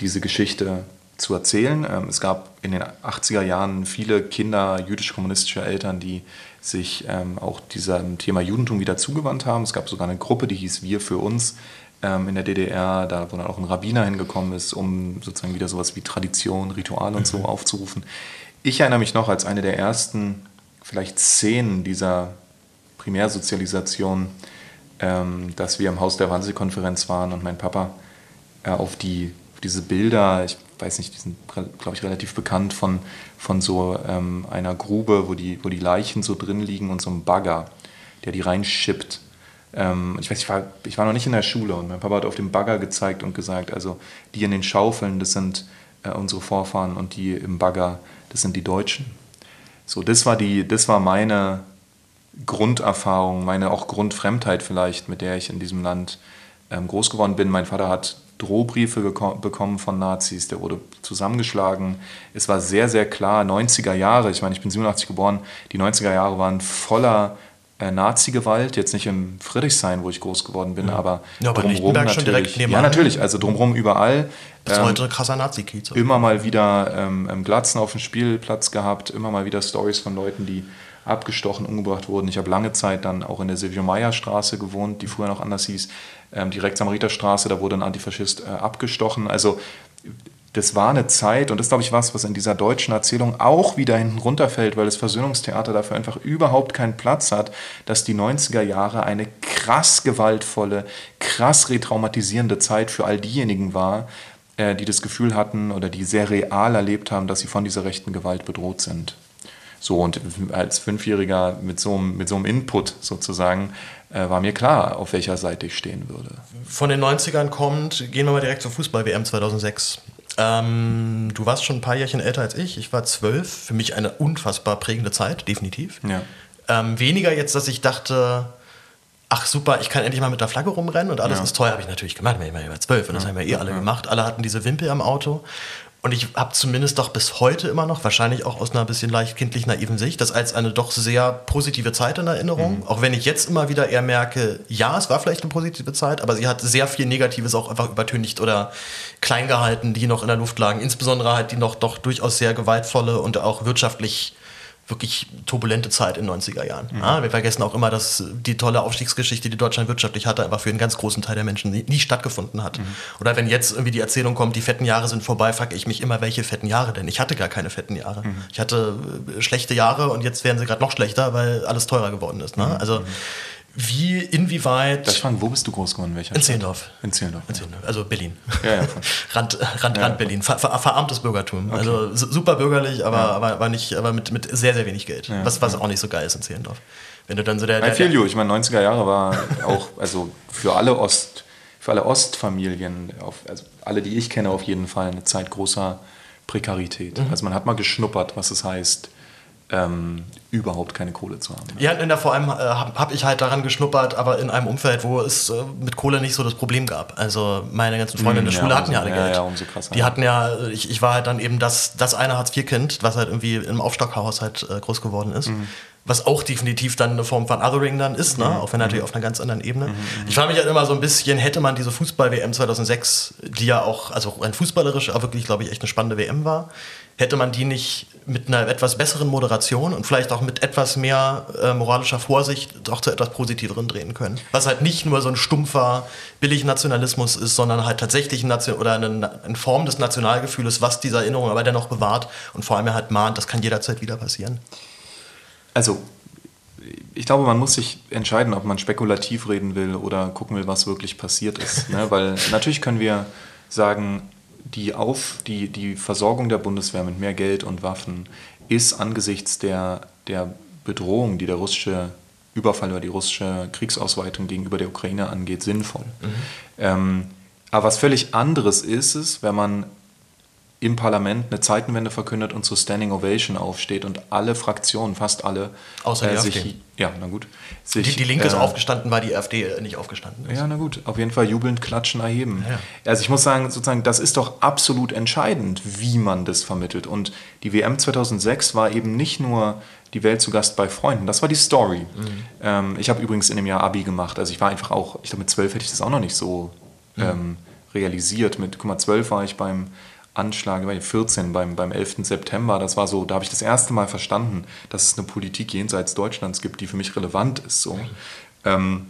diese Geschichte zu erzählen. Ähm, es gab in den 80er Jahren viele Kinder jüdisch-kommunistischer Eltern, die sich ähm, auch diesem Thema Judentum wieder zugewandt haben. Es gab sogar eine Gruppe, die hieß Wir für uns ähm, in der DDR, da wo dann auch ein Rabbiner hingekommen ist, um sozusagen wieder sowas wie Tradition, Ritual und so mhm. aufzurufen. Ich erinnere mich noch als eine der ersten vielleicht Szenen dieser Primärsozialisation, ähm, dass wir im Haus der Wannsee-Konferenz waren und mein Papa äh, auf, die, auf diese Bilder, ich weiß nicht, die sind, glaube ich, relativ bekannt von, von so ähm, einer Grube, wo die, wo die Leichen so drin liegen und so einem Bagger, der die reinschippt. Ähm, ich weiß, ich war, ich war noch nicht in der Schule und mein Papa hat auf dem Bagger gezeigt und gesagt, also die in den Schaufeln, das sind äh, unsere Vorfahren und die im Bagger, das sind die Deutschen. So, das war die, das war meine Grunderfahrung, meine auch Grundfremdheit vielleicht, mit der ich in diesem Land ähm, groß geworden bin. Mein Vater hat Drohbriefe bekommen von Nazis, der wurde zusammengeschlagen. Es war sehr, sehr klar, 90er Jahre, ich meine, ich bin 87 geboren, die 90er Jahre waren voller äh, Nazi-Gewalt, jetzt nicht im Friedrichshain, wo ich groß geworden bin, ja. aber ja, aber drumherum natürlich. Schon direkt ja, natürlich, also drumherum überall. Bis ähm, heute krasser Nazi-Kiez. Immer mal wieder ähm, Glatzen auf dem Spielplatz gehabt, immer mal wieder Stories von Leuten, die abgestochen, umgebracht wurden. Ich habe lange Zeit dann auch in der Silvio-Meyer-Straße gewohnt, die früher noch anders hieß, ähm, direkt Samariterstraße, da wurde ein Antifaschist äh, abgestochen. Also das war eine Zeit, und das glaube ich was, was in dieser deutschen Erzählung auch wieder hinten runterfällt, weil das Versöhnungstheater dafür einfach überhaupt keinen Platz hat, dass die 90er Jahre eine krass gewaltvolle, krass retraumatisierende Zeit für all diejenigen war, äh, die das Gefühl hatten oder die sehr real erlebt haben, dass sie von dieser rechten Gewalt bedroht sind. So, und als Fünfjähriger mit so, einem, mit so einem Input sozusagen äh, war mir klar, auf welcher Seite ich stehen würde. Von den 90ern kommt, gehen wir mal direkt zur Fußball-WM 2006. Ähm, du warst schon ein paar Jährchen älter als ich. Ich war zwölf. Für mich eine unfassbar prägende Zeit, definitiv. Ja. Ähm, weniger jetzt, dass ich dachte, ach super, ich kann endlich mal mit der Flagge rumrennen und alles ja. ist toll, habe ich natürlich gemacht, ich war zwölf und das haben wir eh alle gemacht. Alle hatten diese Wimpel am Auto und ich habe zumindest doch bis heute immer noch, wahrscheinlich auch aus einer bisschen leicht kindlich naiven Sicht, das als eine doch sehr positive Zeit in Erinnerung. Mhm. Auch wenn ich jetzt immer wieder eher merke, ja, es war vielleicht eine positive Zeit, aber sie hat sehr viel Negatives auch einfach übertönigt oder klein gehalten, die noch in der Luft lagen. Insbesondere halt die noch doch durchaus sehr gewaltvolle und auch wirtschaftlich wirklich turbulente Zeit in den 90er Jahren. Mhm. Ja, wir vergessen auch immer, dass die tolle Aufstiegsgeschichte, die Deutschland wirtschaftlich hatte, einfach für einen ganz großen Teil der Menschen nie, nie stattgefunden hat. Mhm. Oder wenn jetzt irgendwie die Erzählung kommt, die fetten Jahre sind vorbei, frage ich mich immer, welche fetten Jahre denn? Ich hatte gar keine fetten Jahre. Mhm. Ich hatte äh, schlechte Jahre und jetzt werden sie gerade noch schlechter, weil alles teurer geworden ist. Ne? Mhm. Also mhm wie, inwieweit. Ich fragen, wo bist du groß geworden? Welcher in Zehlendorf. In Zehlendorf. In Zehlendorf. Also Berlin. Ja, ja, Rand, Rand, ja, Rand Berlin. Ver, ver, verarmtes Bürgertum. Okay. Also super bürgerlich, aber, ja. aber, aber, nicht, aber mit, mit sehr, sehr wenig Geld. Ja, was was auch nicht so geil ist in Zehlendorf. Wenn du dann so der. der, der ich meine, 90er Jahre war auch, also für alle Ost, für alle Ostfamilien, auf, also alle, die ich kenne, auf jeden Fall eine Zeit großer Prekarität. Mhm. Also man hat mal geschnuppert, was es heißt ähm, überhaupt keine Kohle zu haben. Ja, in der, vor allem äh, habe hab ich halt daran geschnuppert, aber in einem Umfeld, wo es äh, mit Kohle nicht so das Problem gab. Also meine ganzen Freunde in der mm, Schule ja, hatten ja alle Geld. Ja, umso krasser. Die hatten ja, ich, ich war halt dann eben das, das eine Hartz-IV-Kind, was halt irgendwie im Aufstockhaushalt äh, groß geworden ist. Mhm was auch definitiv dann eine Form von Othering dann ist, ne? Mhm. auch wenn natürlich mhm. auf einer ganz anderen Ebene. Mhm. Ich frage mich halt immer so ein bisschen, hätte man diese Fußball-WM 2006, die ja auch, also ein fußballerisch, aber wirklich, glaube ich, echt eine spannende WM war, hätte man die nicht mit einer etwas besseren Moderation und vielleicht auch mit etwas mehr äh, moralischer Vorsicht auch zu etwas Positiveren drehen können. Was halt nicht nur so ein stumpfer Billig-Nationalismus ist, sondern halt tatsächlich ein oder eine, eine Form des Nationalgefühls, was diese Erinnerung aber dennoch bewahrt und vor allem halt mahnt, das kann jederzeit wieder passieren. Also ich glaube, man muss sich entscheiden, ob man spekulativ reden will oder gucken will, was wirklich passiert ist. ne? Weil natürlich können wir sagen, die, Auf, die, die Versorgung der Bundeswehr mit mehr Geld und Waffen ist angesichts der, der Bedrohung, die der russische Überfall oder die russische Kriegsausweitung gegenüber der Ukraine angeht, sinnvoll. Mhm. Ähm, aber was völlig anderes ist es, wenn man im Parlament eine Zeitenwende verkündet und zur Standing Ovation aufsteht und alle Fraktionen, fast alle, Außer äh, die sich, ja, na gut, sich, die, die, Linke äh, ist aufgestanden, weil die AfD nicht aufgestanden ist. Ja, na gut, auf jeden Fall jubelnd klatschen, erheben. Ja. Also ich muss sagen, sozusagen, das ist doch absolut entscheidend, wie man das vermittelt. Und die WM 2006 war eben nicht nur die Welt zu Gast bei Freunden. Das war die Story. Mhm. Ähm, ich habe übrigens in dem Jahr Abi gemacht. Also ich war einfach auch, ich glaube mit zwölf hätte ich das auch noch nicht so mhm. ähm, realisiert. Mit, guck mal, zwölf war ich beim Anschlag, 14 beim, beim 11. September, das war so, da habe ich das erste Mal verstanden, dass es eine Politik jenseits Deutschlands gibt, die für mich relevant ist. So. Ähm,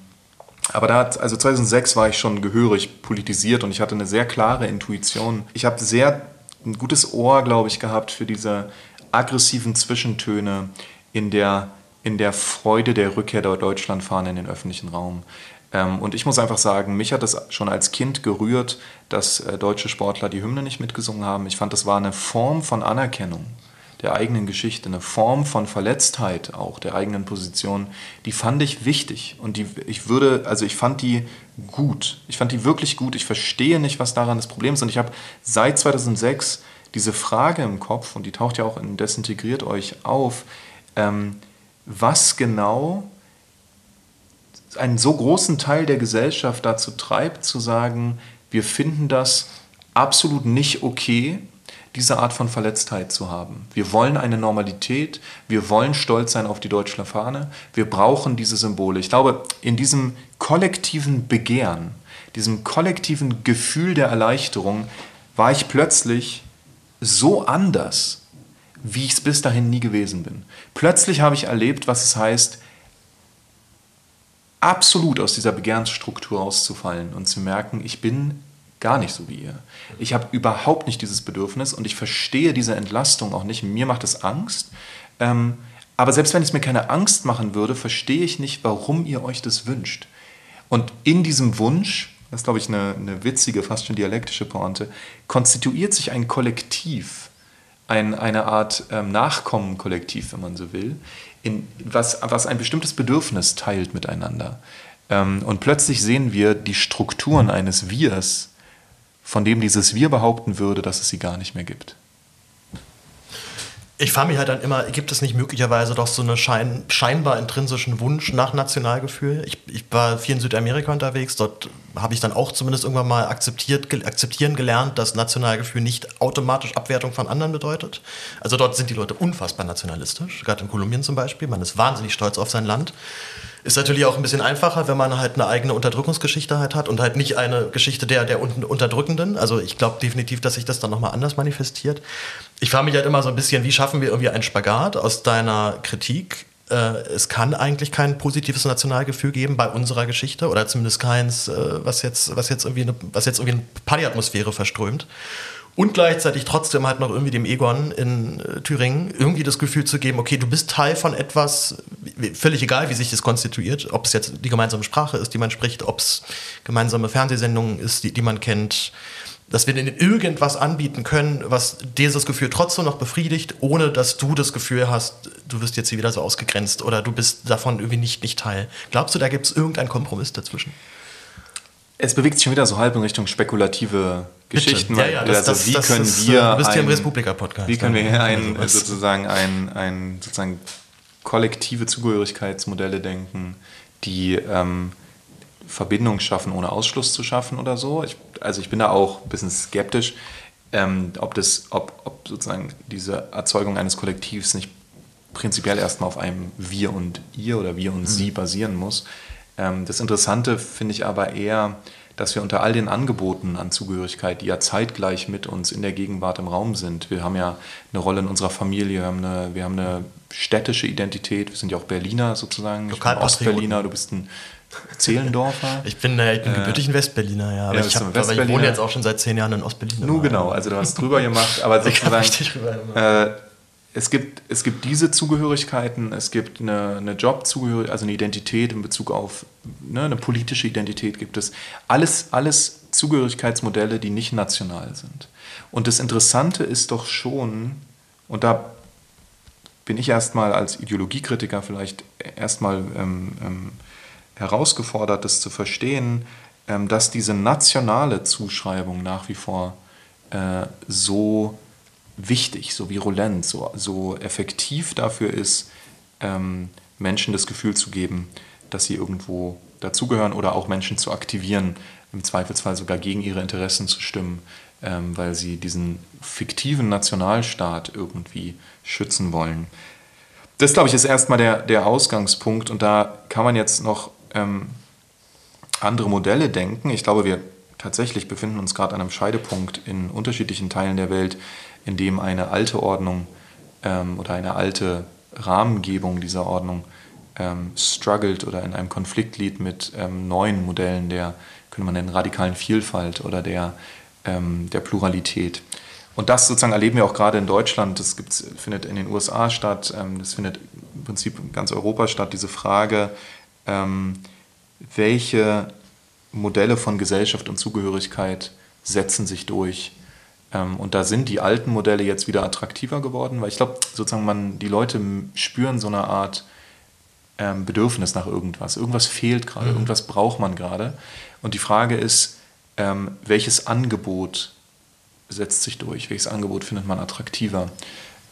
aber da hat, also 2006 war ich schon gehörig politisiert und ich hatte eine sehr klare Intuition. Ich habe sehr ein gutes Ohr, glaube ich, gehabt für diese aggressiven Zwischentöne in der, in der Freude der Rückkehr der Deutschlandfahne in den öffentlichen Raum. Ähm, und ich muss einfach sagen, mich hat das schon als Kind gerührt, dass äh, deutsche Sportler die Hymne nicht mitgesungen haben. Ich fand, das war eine Form von Anerkennung der eigenen Geschichte, eine Form von Verletztheit auch der eigenen Position, die fand ich wichtig und die ich würde, also ich fand die gut. Ich fand die wirklich gut. Ich verstehe nicht, was daran das Problem ist und ich habe seit 2006 diese Frage im Kopf und die taucht ja auch in Desintegriert euch auf, ähm, was genau einen so großen Teil der Gesellschaft dazu treibt, zu sagen, wir finden das absolut nicht okay, diese Art von Verletztheit zu haben. Wir wollen eine Normalität, wir wollen stolz sein auf die deutsche Fahne, wir brauchen diese Symbole. Ich glaube, in diesem kollektiven Begehren, diesem kollektiven Gefühl der Erleichterung, war ich plötzlich so anders, wie ich es bis dahin nie gewesen bin. Plötzlich habe ich erlebt, was es heißt, absolut aus dieser Begehrensstruktur auszufallen und zu merken, ich bin gar nicht so wie ihr. Ich habe überhaupt nicht dieses Bedürfnis und ich verstehe diese Entlastung auch nicht. Mir macht es Angst. Ähm, aber selbst wenn es mir keine Angst machen würde, verstehe ich nicht, warum ihr euch das wünscht. Und in diesem Wunsch, das ist, glaube ich, eine, eine witzige, fast schon dialektische Pointe, konstituiert sich ein Kollektiv, ein, eine Art ähm, Nachkommenkollektiv, wenn man so will, in, was, was ein bestimmtes Bedürfnis teilt miteinander. Ähm, und plötzlich sehen wir die Strukturen eines Wirs von dem dieses Wir behaupten würde, dass es sie gar nicht mehr gibt. Ich frage mich halt dann immer, gibt es nicht möglicherweise doch so einen schein, scheinbar intrinsischen Wunsch nach Nationalgefühl? Ich, ich, war viel in Südamerika unterwegs, dort habe ich dann auch zumindest irgendwann mal akzeptiert, akzeptieren gelernt, dass Nationalgefühl nicht automatisch Abwertung von anderen bedeutet. Also dort sind die Leute unfassbar nationalistisch, gerade in Kolumbien zum Beispiel. Man ist wahnsinnig stolz auf sein Land. Ist natürlich auch ein bisschen einfacher, wenn man halt eine eigene Unterdrückungsgeschichte halt hat und halt nicht eine Geschichte der, der Unterdrückenden. Also ich glaube definitiv, dass sich das dann nochmal anders manifestiert. Ich frage mich halt immer so ein bisschen, wie schaffen wir irgendwie einen Spagat aus deiner Kritik? Äh, es kann eigentlich kein positives Nationalgefühl geben bei unserer Geschichte oder zumindest keins, äh, was, jetzt, was, jetzt irgendwie eine, was jetzt irgendwie eine Partyatmosphäre verströmt und gleichzeitig trotzdem halt noch irgendwie dem Egon in äh, Thüringen irgendwie das Gefühl zu geben, okay, du bist Teil von etwas, völlig egal, wie sich das konstituiert, ob es jetzt die gemeinsame Sprache ist, die man spricht, ob es gemeinsame Fernsehsendungen ist, die, die man kennt, dass wir denen irgendwas anbieten können, was dieses Gefühl trotzdem noch befriedigt, ohne dass du das Gefühl hast, du wirst jetzt hier wieder so ausgegrenzt oder du bist davon irgendwie nicht, nicht Teil. Glaubst du, da gibt es irgendeinen Kompromiss dazwischen? Es bewegt sich schon wieder so halb in Richtung spekulative Geschichten. Ja, ja, das, also wie das, können das, wir du bist hier im Republika-Podcast. Wie können wir hier ein, also sozusagen ein, ein sozusagen kollektive Zugehörigkeitsmodelle denken, die ähm, Verbindung schaffen, ohne Ausschluss zu schaffen oder so. Ich, also ich bin da auch ein bisschen skeptisch, ähm, ob, das, ob, ob sozusagen diese Erzeugung eines Kollektivs nicht prinzipiell erstmal auf einem Wir und Ihr oder Wir und mhm. Sie basieren muss. Ähm, das Interessante finde ich aber eher, dass wir unter all den Angeboten an Zugehörigkeit, die ja zeitgleich mit uns in der Gegenwart im Raum sind, wir haben ja eine Rolle in unserer Familie, wir haben eine, wir haben eine städtische Identität, wir sind ja auch Berliner sozusagen, ich bin Ostberliner, du bist ein Zehlendorfer. Ich bin, äh, ich bin gebürtig ein Westberliner, ja. Aber, ja, ich hab, aber ich wohne jetzt auch schon seit zehn Jahren in Ostberlin. Nur genau, also du hast drüber gemacht, aber sozusagen. Äh, es gibt, es gibt diese Zugehörigkeiten, es gibt eine, eine Jobzugehörigkeit, also eine Identität in Bezug auf ne, eine politische Identität gibt es. Alles, alles Zugehörigkeitsmodelle, die nicht national sind. Und das Interessante ist doch schon, und da bin ich erstmal als Ideologiekritiker vielleicht erstmal ähm, ähm, herausgefordert, das zu verstehen, ähm, dass diese nationale Zuschreibung nach wie vor äh, so wichtig, so virulent, so, so effektiv dafür ist, ähm, Menschen das Gefühl zu geben, dass sie irgendwo dazugehören oder auch Menschen zu aktivieren, im Zweifelsfall sogar gegen ihre Interessen zu stimmen, ähm, weil sie diesen fiktiven Nationalstaat irgendwie schützen wollen. Das, glaube ich, ist erstmal der, der Ausgangspunkt und da kann man jetzt noch ähm, andere Modelle denken. Ich glaube, wir tatsächlich befinden uns gerade an einem Scheidepunkt in unterschiedlichen Teilen der Welt, in dem eine alte Ordnung ähm, oder eine alte Rahmengebung dieser Ordnung ähm, struggelt oder in einem Konflikt liegt mit ähm, neuen Modellen der, könnte man nennen, radikalen Vielfalt oder der, ähm, der Pluralität. Und das sozusagen erleben wir auch gerade in Deutschland. Das gibt's, findet in den USA statt, ähm, das findet im Prinzip in ganz Europa statt. Diese Frage, ähm, welche Modelle von Gesellschaft und Zugehörigkeit setzen sich durch. Ähm, und da sind die alten Modelle jetzt wieder attraktiver geworden, weil ich glaube, sozusagen man, die Leute spüren so eine Art ähm, Bedürfnis nach irgendwas. Irgendwas fehlt gerade, mhm. irgendwas braucht man gerade. Und die Frage ist, ähm, welches Angebot setzt sich durch? Welches Angebot findet man attraktiver?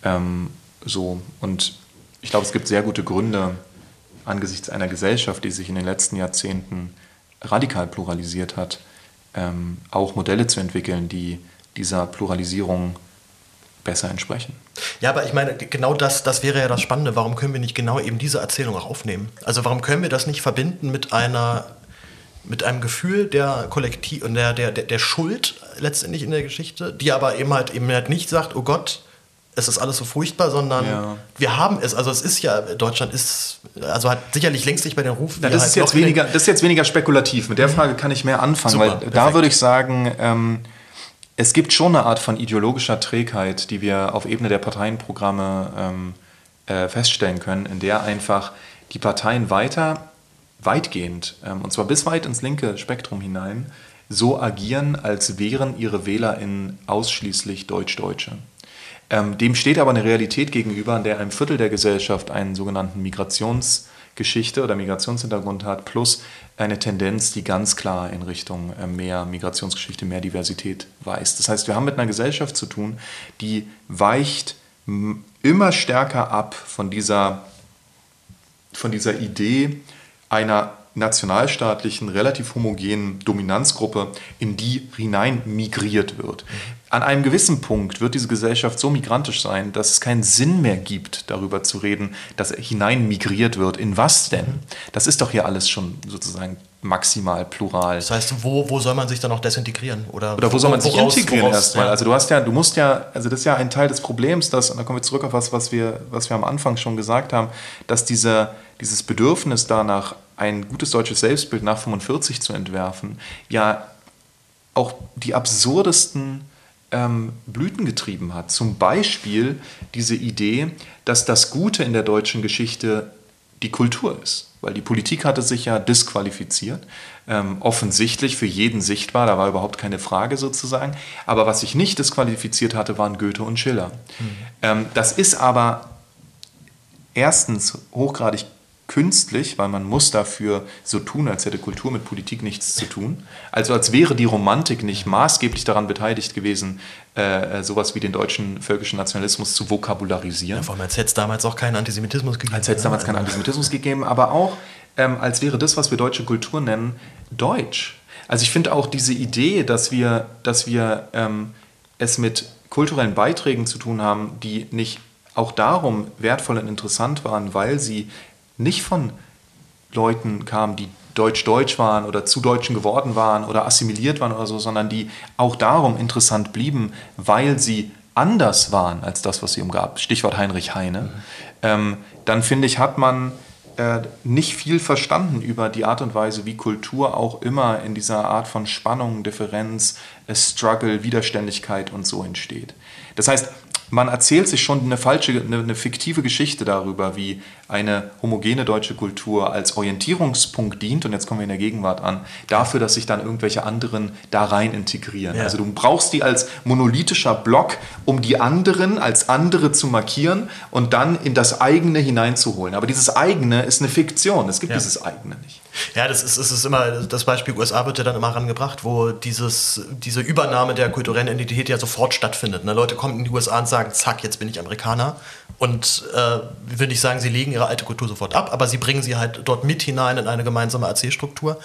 Ähm, so, und ich glaube, es gibt sehr gute Gründe angesichts einer Gesellschaft, die sich in den letzten Jahrzehnten radikal pluralisiert hat, ähm, auch Modelle zu entwickeln, die dieser Pluralisierung besser entsprechen. Ja, aber ich meine, genau das, das wäre ja das Spannende. Warum können wir nicht genau eben diese Erzählung auch aufnehmen? Also warum können wir das nicht verbinden mit einer mit einem Gefühl der Kollektiv und der, der, der Schuld letztendlich in der Geschichte, die aber eben halt eben halt nicht sagt, oh Gott, es ist alles so furchtbar, sondern ja. wir haben es. Also es ist ja, Deutschland ist, also hat sicherlich längst nicht bei den Rufen. Ja, das, ist halt jetzt weniger, das ist jetzt weniger spekulativ. Mit der mhm. Frage kann ich mehr anfangen, Super, weil perfekt. da würde ich sagen, ähm, es gibt schon eine Art von ideologischer Trägheit, die wir auf Ebene der Parteienprogramme ähm, äh, feststellen können, in der einfach die Parteien weiter, weitgehend, ähm, und zwar bis weit ins linke Spektrum hinein, so agieren, als wären ihre WählerInnen ausschließlich Deutsch-Deutsche. Ähm, dem steht aber eine Realität gegenüber, in der ein Viertel der Gesellschaft einen sogenannten Migrationsgeschichte oder Migrationshintergrund hat, plus eine Tendenz, die ganz klar in Richtung äh, mehr Migrationsgeschichte, mehr Diversität weist. Das heißt, wir haben mit einer Gesellschaft zu tun, die weicht immer stärker ab von dieser, von dieser Idee einer nationalstaatlichen, relativ homogenen Dominanzgruppe, in die hinein migriert wird. An einem gewissen Punkt wird diese Gesellschaft so migrantisch sein, dass es keinen Sinn mehr gibt, darüber zu reden, dass hinein migriert wird. In was denn? Das ist doch hier alles schon sozusagen maximal plural. Das heißt, wo, wo soll man sich dann noch desintegrieren? Oder, Oder wo soll man sich woraus, integrieren woraus, erstmal? Ja. Also du hast ja, du musst ja, also das ist ja ein Teil des Problems, dass, und da kommen wir zurück auf was, was wir, was wir am Anfang schon gesagt haben, dass diese, dieses Bedürfnis danach, ein gutes deutsches Selbstbild nach 45 zu entwerfen, ja auch die absurdesten ähm, Blüten getrieben hat. Zum Beispiel diese Idee, dass das Gute in der deutschen Geschichte die Kultur ist. Weil die Politik hatte sich ja disqualifiziert, ähm, offensichtlich für jeden sichtbar, da war überhaupt keine Frage sozusagen. Aber was sich nicht disqualifiziert hatte, waren Goethe und Schiller. Mhm. Ähm, das ist aber erstens hochgradig künstlich, weil man muss dafür so tun, als hätte Kultur mit Politik nichts zu tun. Also als wäre die Romantik nicht maßgeblich daran beteiligt gewesen, äh, sowas wie den deutschen völkischen Nationalismus zu vokabularisieren. Ja, vor allem als hätte es damals auch keinen Antisemitismus gegeben. Als hätte es damals keinen Antisemitismus gegeben, aber auch ähm, als wäre das, was wir deutsche Kultur nennen, deutsch. Also ich finde auch diese Idee, dass wir, dass wir ähm, es mit kulturellen Beiträgen zu tun haben, die nicht auch darum wertvoll und interessant waren, weil sie nicht von Leuten kam, die deutsch-deutsch waren oder zu Deutschen geworden waren oder assimiliert waren oder so, sondern die auch darum interessant blieben, weil sie anders waren als das, was sie umgab. Stichwort Heinrich Heine. Mhm. Ähm, dann finde ich, hat man äh, nicht viel verstanden über die Art und Weise, wie Kultur auch immer in dieser Art von Spannung, Differenz, äh, Struggle, Widerständigkeit und so entsteht. Das heißt, man erzählt sich schon eine falsche, eine, eine, fiktive Geschichte darüber, wie eine homogene deutsche Kultur als Orientierungspunkt dient, und jetzt kommen wir in der Gegenwart an, dafür, dass sich dann irgendwelche anderen da rein integrieren. Ja. Also du brauchst die als monolithischer Block, um die anderen als andere zu markieren und dann in das eigene hineinzuholen. Aber dieses eigene ist eine Fiktion. Es gibt ja. dieses eigene nicht. Ja, das ist, das ist immer, das Beispiel USA wird ja dann immer rangebracht, wo dieses, diese Übernahme der kulturellen Identität ja sofort stattfindet. Ne? Leute kommen in die USA und sagen, zack, jetzt bin ich Amerikaner. Und äh, will nicht sagen, sie legen ihre alte Kultur sofort ab, aber sie bringen sie halt dort mit hinein in eine gemeinsame Erzählstruktur,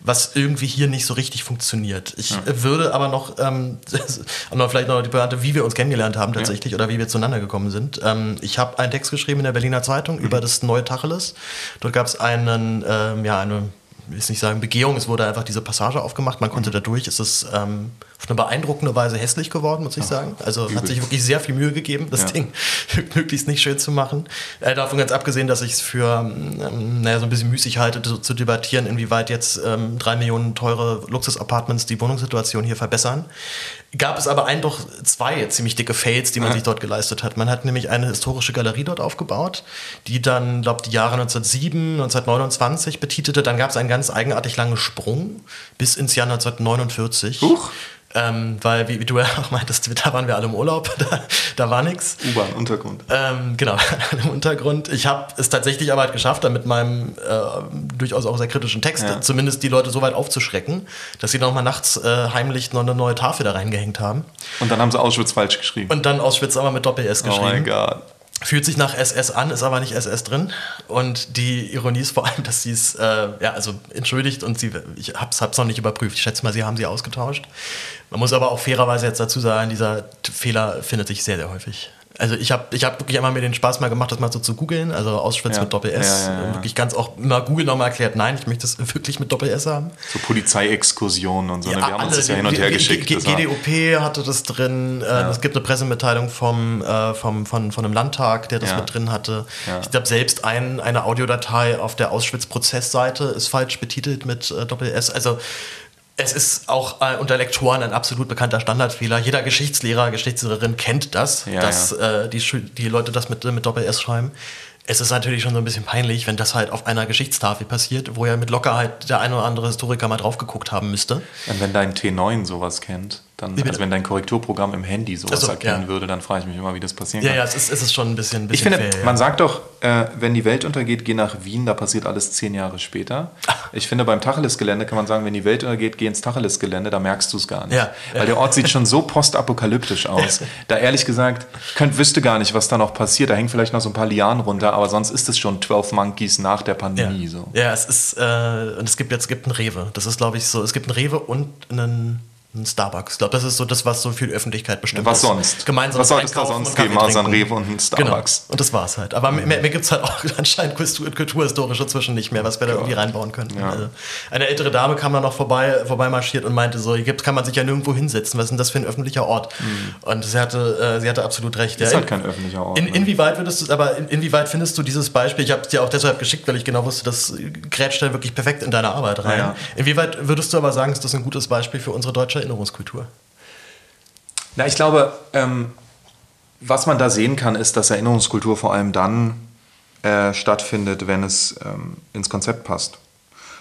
was irgendwie hier nicht so richtig funktioniert. Ich ja. würde aber noch, ähm, vielleicht noch die Pointe, wie wir uns kennengelernt haben tatsächlich ja. oder wie wir zueinander gekommen sind. Ähm, ich habe einen Text geschrieben in der Berliner Zeitung mhm. über das neue Tacheles. Dort gab es einen, ähm, ja, eine will jetzt nicht sagen Begehung, es wurde einfach diese Passage aufgemacht, man konnte mhm. da durch. Es ist ähm, auf eine beeindruckende Weise hässlich geworden, muss ich Ach, sagen. Also übel. hat sich wirklich sehr viel Mühe gegeben, das ja. Ding möglichst nicht schön zu machen. Äh, davon ganz abgesehen, dass ich es für ähm, naja, so ein bisschen müßig halte, zu, zu debattieren, inwieweit jetzt ähm, drei Millionen teure Luxus-Apartments die Wohnungssituation hier verbessern gab es aber ein doch zwei ziemlich dicke Fails, die man ja. sich dort geleistet hat. Man hat nämlich eine historische Galerie dort aufgebaut, die dann, glaube die Jahre 1907, 1929 betitelte. Dann gab es einen ganz ganz eigenartig langen Sprung bis ins Jahr 1949. Huch. Ähm, weil, wie, wie, du ja auch meintest, da waren wir alle im Urlaub, da, da war nichts. U-Bahn, Untergrund. Ähm, genau, im Untergrund. Ich habe es tatsächlich aber halt geschafft, dann mit meinem äh, durchaus auch sehr kritischen Text ja. zumindest die Leute so weit aufzuschrecken, dass sie nochmal nachts äh, heimlich noch eine neue Tafel da reingehängt haben. Und dann haben sie Auschwitz falsch geschrieben. Und dann Auschwitz aber mit Doppel-S geschrieben. Oh mein Gott. Fühlt sich nach SS an, ist aber nicht SS drin. Und die Ironie ist vor allem, dass sie es, äh, ja, also entschuldigt und sie, ich hab's, hab's noch nicht überprüft. Ich schätze mal, sie haben sie ausgetauscht. Man muss aber auch fairerweise jetzt dazu sagen, dieser Fehler findet sich sehr, sehr häufig. Also ich habe ich hab wirklich einmal mir den Spaß mal gemacht, das mal so zu googeln, also Auschwitz ja. mit Doppel-S. Ja, ja, wirklich ganz auch immer Google nochmal erklärt, nein, ich möchte das wirklich mit Doppel-S haben. So Polizeiexkursionen und so, ne? wir haben alle, uns das ja hin und her geschickt. G GDOP hatte das drin, äh, es gibt eine Pressemitteilung vom, äh, vom, von, von einem Landtag, der das mit drin hatte. Ich glaube, selbst ein, eine Audiodatei auf der Auschwitz-Prozessseite ist falsch betitelt mit äh, Doppel-S. Also es ist auch äh, unter Lektoren ein absolut bekannter Standardfehler. Jeder Geschichtslehrer, Geschichtslehrerin kennt das, ja, dass ja. Äh, die, die Leute das mit, mit Doppel-S schreiben es ist natürlich schon so ein bisschen peinlich, wenn das halt auf einer Geschichtstafel passiert, wo ja mit Lockerheit der eine oder andere Historiker mal drauf geguckt haben müsste. Und wenn dein T9 sowas kennt, dann, also wenn dein Korrekturprogramm im Handy sowas also, erkennen ja. würde, dann frage ich mich immer, wie das passieren ja, kann. Ja, es ist, es ist schon ein bisschen, ein bisschen Ich finde, fair, man sagt doch, äh, wenn die Welt untergeht, geh nach Wien, da passiert alles zehn Jahre später. Ich finde, beim Tacheles-Gelände kann man sagen, wenn die Welt untergeht, geh ins Tacheles-Gelände, da merkst du es gar nicht. Ja, Weil der Ort sieht schon so postapokalyptisch aus. da ehrlich gesagt, könnt, wüsste gar nicht, was da noch passiert. Da hängen vielleicht noch so ein paar Lianen runter, aber sonst ist es schon 12 Monkeys nach der Pandemie. Ja, so. ja es ist, äh, und es gibt jetzt gibt einen Rewe. Das ist, glaube ich, so, es gibt einen Rewe und einen ein Starbucks. Ich glaube, das ist so das, was so viel Öffentlichkeit bestimmt Was sonst? Gemeinsam was soll es da sonst geben, außer ein Rewe und ein Starbucks? Genau. Und das war's halt. Aber mhm. mehr, mehr gibt es halt auch anscheinend kulturhistorische zwischen nicht mehr, was wir da irgendwie reinbauen könnten. Ja. Also eine ältere Dame kam da noch vorbei, vorbei marschiert und meinte so, hier kann man sich ja nirgendwo hinsetzen. Was ist denn das für ein öffentlicher Ort? Mhm. Und sie hatte, äh, sie hatte absolut recht. Das ist ja, halt kein öffentlicher Ort. In, ne? inwieweit würdest du, aber in, inwieweit findest du dieses Beispiel, ich habe es dir auch deshalb geschickt, weil ich genau wusste, das grätscht da wirklich perfekt in deine Arbeit rein. Ja. Inwieweit würdest du aber sagen, ist das ein gutes Beispiel für unsere deutsche Erinnerungskultur? Na, ich glaube, ähm, was man da sehen kann, ist, dass Erinnerungskultur vor allem dann äh, stattfindet, wenn es ähm, ins Konzept passt.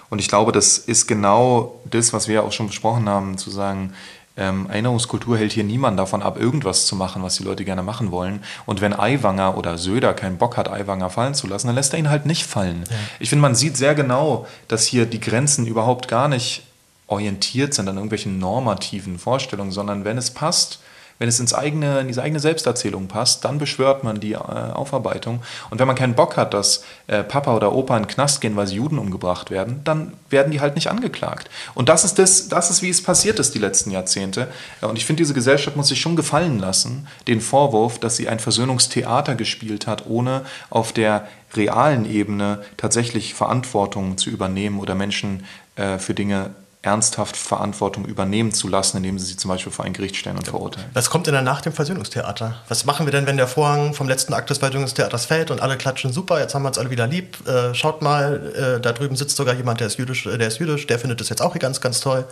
Und ich glaube, das ist genau das, was wir auch schon besprochen haben, zu sagen, ähm, Erinnerungskultur hält hier niemand davon ab, irgendwas zu machen, was die Leute gerne machen wollen. Und wenn Aiwanger oder Söder keinen Bock hat, Aiwanger fallen zu lassen, dann lässt er ihn halt nicht fallen. Ja. Ich finde, man sieht sehr genau, dass hier die Grenzen überhaupt gar nicht orientiert sind an irgendwelchen normativen Vorstellungen, sondern wenn es passt, wenn es ins eigene, in diese eigene Selbsterzählung passt, dann beschwört man die äh, Aufarbeitung. Und wenn man keinen Bock hat, dass äh, Papa oder Opa in den Knast gehen, weil sie Juden umgebracht werden, dann werden die halt nicht angeklagt. Und das ist, das, das ist wie es passiert ist die letzten Jahrzehnte. Und ich finde, diese Gesellschaft muss sich schon gefallen lassen, den Vorwurf, dass sie ein Versöhnungstheater gespielt hat, ohne auf der realen Ebene tatsächlich Verantwortung zu übernehmen oder Menschen äh, für Dinge ernsthaft Verantwortung übernehmen zu lassen, indem sie sie zum Beispiel vor ein Gericht stellen und verurteilen. Was kommt denn dann nach dem Versöhnungstheater? Was machen wir denn, wenn der Vorhang vom letzten Akt des Versöhnungstheaters fällt und alle klatschen, super, jetzt haben wir uns alle wieder lieb, äh, schaut mal, äh, da drüben sitzt sogar jemand, der ist jüdisch, äh, der ist jüdisch, der findet das jetzt auch hier ganz, ganz toll.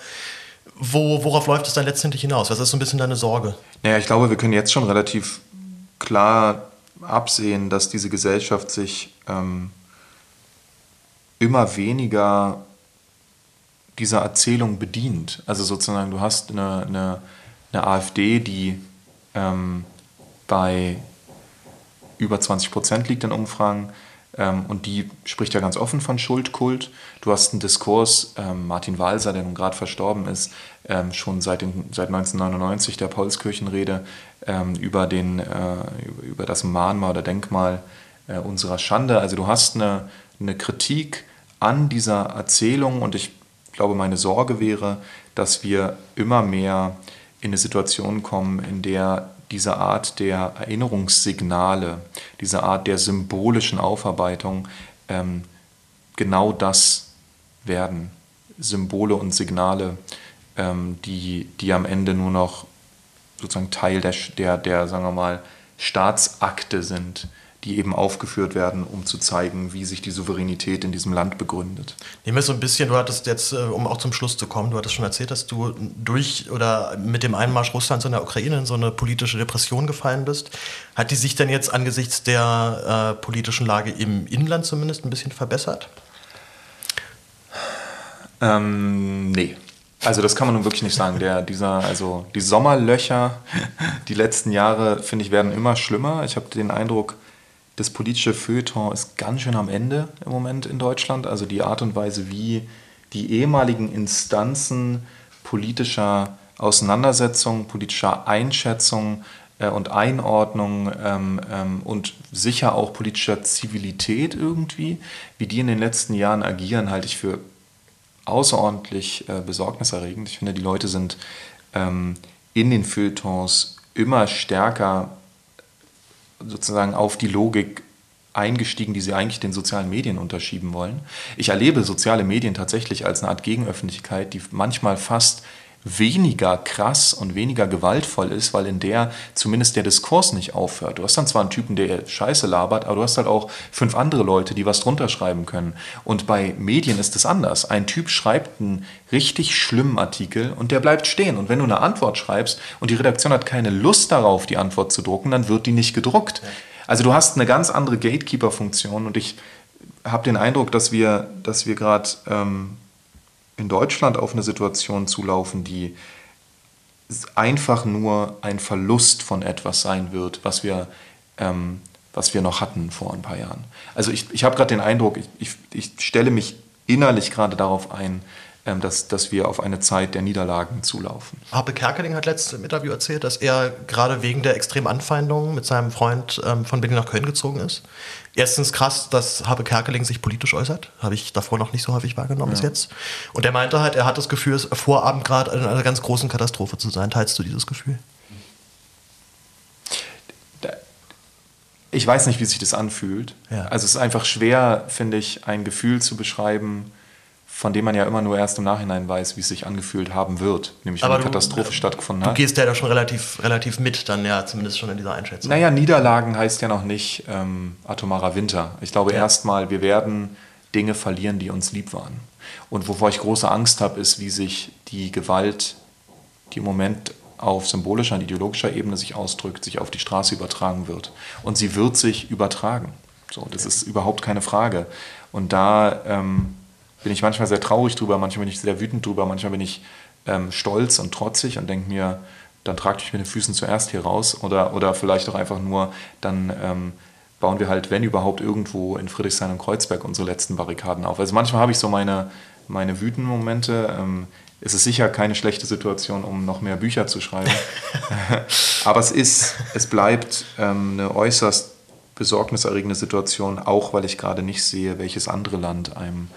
Wo, worauf läuft es dann letztendlich hinaus? Was ist so ein bisschen deine Sorge? Naja, ich glaube, wir können jetzt schon relativ klar absehen, dass diese Gesellschaft sich ähm, immer weniger dieser Erzählung bedient. Also sozusagen, du hast eine, eine, eine AfD, die ähm, bei über 20 Prozent liegt in Umfragen ähm, und die spricht ja ganz offen von Schuldkult. Du hast einen Diskurs, ähm, Martin Walser, der nun gerade verstorben ist, ähm, schon seit, den, seit 1999 der Paulskirchenrede ähm, über, den, äh, über das Mahnmal oder Denkmal äh, unserer Schande. Also du hast eine, eine Kritik an dieser Erzählung und ich ich glaube, meine Sorge wäre, dass wir immer mehr in eine Situation kommen, in der diese Art der Erinnerungssignale, diese Art der symbolischen Aufarbeitung ähm, genau das werden. Symbole und Signale, ähm, die, die am Ende nur noch sozusagen Teil der, der, der, sagen wir mal, Staatsakte sind, die eben aufgeführt werden, um zu zeigen, wie sich die Souveränität in diesem Land begründet. Nehmen wir so ein bisschen, du hattest jetzt, äh, um auch zum Schluss zu kommen, du hattest schon erzählt, dass du durch oder mit dem Einmarsch Russlands in der Ukraine in so eine politische Depression gefallen bist. Hat die sich denn jetzt angesichts der äh, politischen Lage im Inland zumindest ein bisschen verbessert? Ähm, nee. Also das kann man nun wirklich nicht sagen. Der, dieser, also die Sommerlöcher, die letzten Jahre, finde ich, werden immer schlimmer. Ich habe den Eindruck, das politische Feuilleton ist ganz schön am Ende im Moment in Deutschland. Also die Art und Weise, wie die ehemaligen Instanzen politischer Auseinandersetzung, politischer Einschätzung äh, und Einordnung ähm, ähm, und sicher auch politischer Zivilität irgendwie, wie die in den letzten Jahren agieren, halte ich für außerordentlich äh, besorgniserregend. Ich finde, die Leute sind ähm, in den Feuilletons immer stärker sozusagen auf die Logik eingestiegen, die sie eigentlich den sozialen Medien unterschieben wollen. Ich erlebe soziale Medien tatsächlich als eine Art Gegenöffentlichkeit, die manchmal fast weniger krass und weniger gewaltvoll ist, weil in der zumindest der Diskurs nicht aufhört. Du hast dann zwar einen Typen, der Scheiße labert, aber du hast halt auch fünf andere Leute, die was drunter schreiben können. Und bei Medien ist es anders. Ein Typ schreibt einen richtig schlimmen Artikel und der bleibt stehen. Und wenn du eine Antwort schreibst und die Redaktion hat keine Lust darauf, die Antwort zu drucken, dann wird die nicht gedruckt. Also du hast eine ganz andere Gatekeeper-Funktion und ich habe den Eindruck, dass wir, dass wir gerade ähm, in Deutschland auf eine Situation zulaufen, die einfach nur ein Verlust von etwas sein wird, was wir, ähm, was wir noch hatten vor ein paar Jahren. Also ich, ich habe gerade den Eindruck, ich, ich, ich stelle mich innerlich gerade darauf ein, ähm, dass, dass wir auf eine Zeit der Niederlagen zulaufen. Harpe Kerkeling hat letztens im Interview erzählt, dass er gerade wegen der extremen Anfeindungen mit seinem Freund ähm, von Berlin nach Köln gezogen ist. Erstens krass, dass Harpe Kerkeling sich politisch äußert. Habe ich davor noch nicht so häufig wahrgenommen ja. bis jetzt. Und er meinte halt, er hat das Gefühl, es Vorabend gerade in einer ganz großen Katastrophe zu sein. Teilst du dieses Gefühl? Ich weiß nicht, wie sich das anfühlt. Ja. Also es ist einfach schwer, finde ich, ein Gefühl zu beschreiben, von dem man ja immer nur erst im Nachhinein weiß, wie es sich angefühlt haben wird, nämlich wenn eine Katastrophe stattgefunden hat. Du gehst ja da schon relativ, relativ mit, dann ja, zumindest schon in dieser Einschätzung. Naja, Niederlagen heißt ja noch nicht ähm, atomarer Winter. Ich glaube ja. erstmal, wir werden Dinge verlieren, die uns lieb waren. Und wovor ich große Angst habe, ist, wie sich die Gewalt, die im Moment auf symbolischer und ideologischer Ebene sich ausdrückt, sich auf die Straße übertragen wird. Und sie wird sich übertragen. So, das ist überhaupt keine Frage. Und da ähm, bin ich manchmal sehr traurig drüber, manchmal bin ich sehr wütend drüber, manchmal bin ich ähm, stolz und trotzig und denke mir, dann trag dich mit den Füßen zuerst hier raus oder, oder vielleicht auch einfach nur, dann ähm, bauen wir halt, wenn überhaupt, irgendwo in Friedrichshain und Kreuzberg unsere letzten Barrikaden auf. Also manchmal habe ich so meine, meine wütenden Momente. Ähm, es ist sicher keine schlechte Situation, um noch mehr Bücher zu schreiben. Aber es ist, es bleibt ähm, eine äußerst besorgniserregende Situation, auch weil ich gerade nicht sehe, welches andere Land einem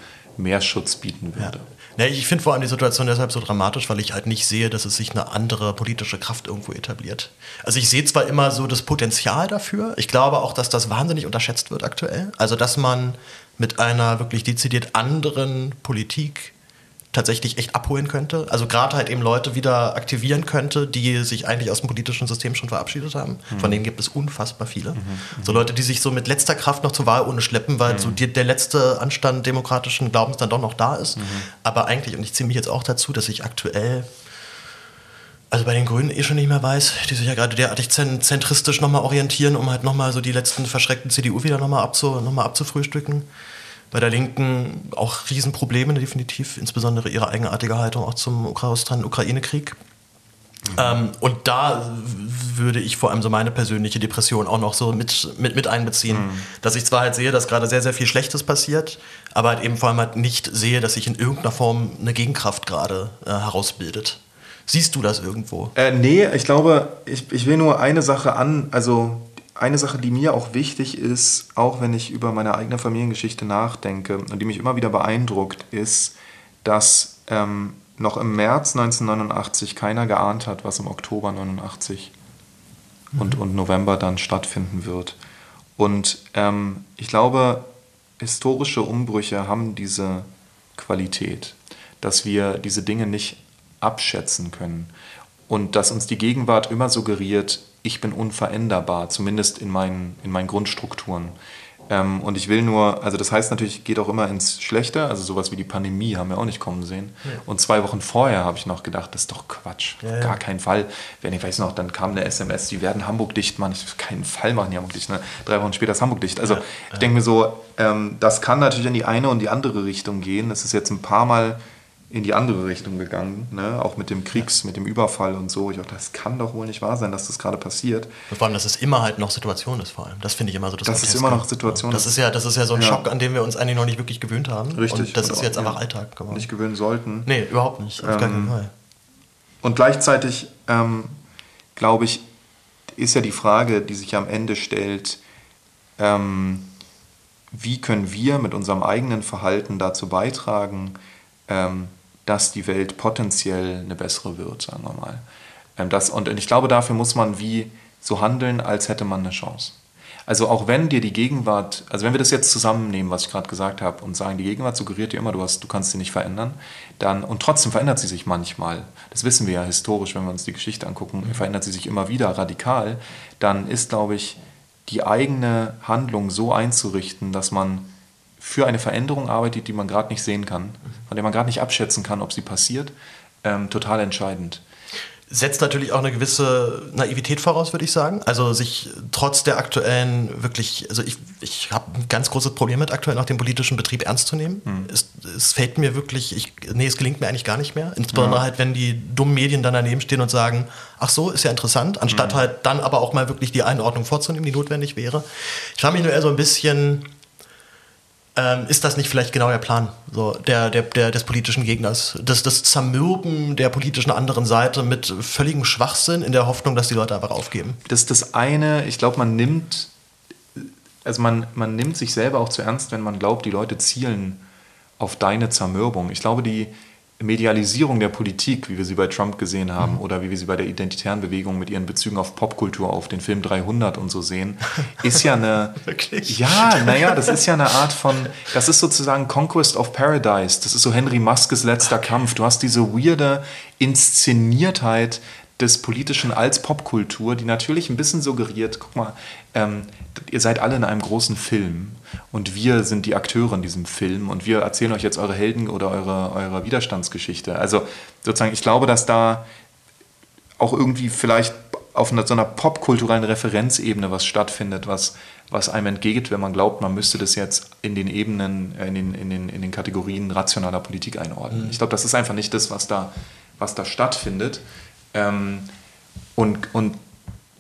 mehr Schutz bieten würde. Ja. Ja, ich finde vor allem die Situation deshalb so dramatisch, weil ich halt nicht sehe, dass es sich eine andere politische Kraft irgendwo etabliert. Also ich sehe zwar immer so das Potenzial dafür, ich glaube auch, dass das wahnsinnig unterschätzt wird aktuell. Also dass man mit einer wirklich dezidiert anderen Politik tatsächlich echt abholen könnte. Also gerade halt eben Leute wieder aktivieren könnte, die sich eigentlich aus dem politischen System schon verabschiedet haben. Mhm. Von denen gibt es unfassbar viele. Mhm. mhm. So Leute, die sich so mit letzter Kraft noch zur Wahl ohne schleppen, weil mhm. so die, der letzte Anstand demokratischen Glaubens dann doch noch da ist. Mhm. Aber eigentlich, und ich ziehe mich jetzt auch dazu, dass ich aktuell also bei den Grünen eh schon nicht mehr weiß, die sich ja gerade derartig zentristisch nochmal orientieren, um halt nochmal so die letzten verschreckten CDU wieder nochmal abzu, noch abzufrühstücken bei der Linken auch Riesenprobleme, definitiv, insbesondere ihre eigenartige Haltung auch zum Ukraine-Krieg. Mhm. Ähm, und da würde ich vor allem so meine persönliche Depression auch noch so mit, mit, mit einbeziehen. Mhm. Dass ich zwar halt sehe, dass gerade sehr, sehr viel Schlechtes passiert, aber halt eben vor allem halt nicht sehe, dass sich in irgendeiner Form eine Gegenkraft gerade äh, herausbildet. Siehst du das irgendwo? Äh, nee, ich glaube, ich, ich will nur eine Sache an, also eine Sache, die mir auch wichtig ist, auch wenn ich über meine eigene Familiengeschichte nachdenke und die mich immer wieder beeindruckt, ist, dass ähm, noch im März 1989 keiner geahnt hat, was im Oktober 89 mhm. und, und November dann stattfinden wird. Und ähm, ich glaube, historische Umbrüche haben diese Qualität, dass wir diese Dinge nicht abschätzen können und dass uns die Gegenwart immer suggeriert, ich bin unveränderbar, zumindest in meinen, in meinen Grundstrukturen. Ähm, und ich will nur, also das heißt natürlich, geht auch immer ins Schlechte, also sowas wie die Pandemie haben wir auch nicht kommen sehen. Ja. Und zwei Wochen vorher habe ich noch gedacht, das ist doch Quatsch, ja, ja. gar keinen Fall. Wenn ich weiß noch, dann kam eine SMS, die werden Hamburg dicht machen. Ich keinen Fall machen die Hamburg dicht. Ne? Drei Wochen später ist Hamburg dicht. Also ich denke mir so, ähm, das kann natürlich in die eine und die andere Richtung gehen. Das ist jetzt ein paar Mal in die andere Richtung gegangen, ne? auch mit dem Kriegs, ja. mit dem Überfall und so. Ich dachte, das kann doch wohl nicht wahr sein, dass das gerade passiert. Und vor allem, dass es immer halt noch Situation ist, vor allem. Das finde ich immer so das Das ist immer noch Situation. Das ist ja, das ist ja so ein ja. Schock, an dem wir uns eigentlich noch nicht wirklich gewöhnt haben. Richtig. Und das und ist jetzt einfach Alltag geworden. Nicht gewöhnen sollten. Nee, überhaupt nicht. Auf ähm, keinen Fall. Und gleichzeitig, ähm, glaube ich, ist ja die Frage, die sich am Ende stellt, ähm, wie können wir mit unserem eigenen Verhalten dazu beitragen, ähm, dass die Welt potenziell eine bessere wird, sagen wir mal. Ähm, das, und ich glaube, dafür muss man wie so handeln, als hätte man eine Chance. Also auch wenn dir die Gegenwart, also wenn wir das jetzt zusammennehmen, was ich gerade gesagt habe, und sagen, die Gegenwart suggeriert dir immer, du, hast, du kannst sie nicht verändern, dann, und trotzdem verändert sie sich manchmal, das wissen wir ja historisch, wenn wir uns die Geschichte angucken, mhm. verändert sie sich immer wieder radikal, dann ist, glaube ich, die eigene Handlung so einzurichten, dass man für eine Veränderung arbeitet, die man gerade nicht sehen kann, von der man gerade nicht abschätzen kann, ob sie passiert, ähm, total entscheidend. Setzt natürlich auch eine gewisse Naivität voraus, würde ich sagen. Also sich trotz der aktuellen wirklich, also ich, ich habe ein ganz großes Problem mit aktuell noch den politischen Betrieb ernst zu nehmen. Hm. Es, es fällt mir wirklich, ich, nee, es gelingt mir eigentlich gar nicht mehr. Insbesondere ja. halt, wenn die dummen Medien dann daneben stehen und sagen, ach so, ist ja interessant, anstatt hm. halt dann aber auch mal wirklich die Einordnung vorzunehmen, die notwendig wäre. Ich habe mich nur eher so ein bisschen ähm, ist das nicht vielleicht genau der Plan so, der, der, der, des politischen Gegners? Das, das Zermürben der politischen anderen Seite mit völligem Schwachsinn in der Hoffnung, dass die Leute einfach aufgeben? Das ist das eine, ich glaube, man nimmt, also man, man nimmt sich selber auch zu ernst, wenn man glaubt, die Leute zielen auf deine Zermürbung. Ich glaube, die, Medialisierung der Politik, wie wir sie bei Trump gesehen haben, mhm. oder wie wir sie bei der identitären Bewegung mit ihren Bezügen auf Popkultur, auf den Film 300 und so sehen, ist ja eine. Wirklich? Ja, naja, das ist ja eine Art von. Das ist sozusagen Conquest of Paradise. Das ist so Henry Muskes letzter. Kampf. Du hast diese weirde Inszeniertheit des Politischen als Popkultur, die natürlich ein bisschen suggeriert, guck mal, ähm, ihr seid alle in einem großen Film und wir sind die Akteure in diesem Film und wir erzählen euch jetzt eure Helden oder eure, eure Widerstandsgeschichte. Also sozusagen, ich glaube, dass da auch irgendwie vielleicht auf einer, so einer popkulturellen Referenzebene was stattfindet, was, was einem entgeht, wenn man glaubt, man müsste das jetzt in den Ebenen, äh, in den, in den, in den Kategorien rationaler Politik einordnen. Mhm. Ich glaube, das ist einfach nicht das, was da, was da stattfindet. Ähm, und, und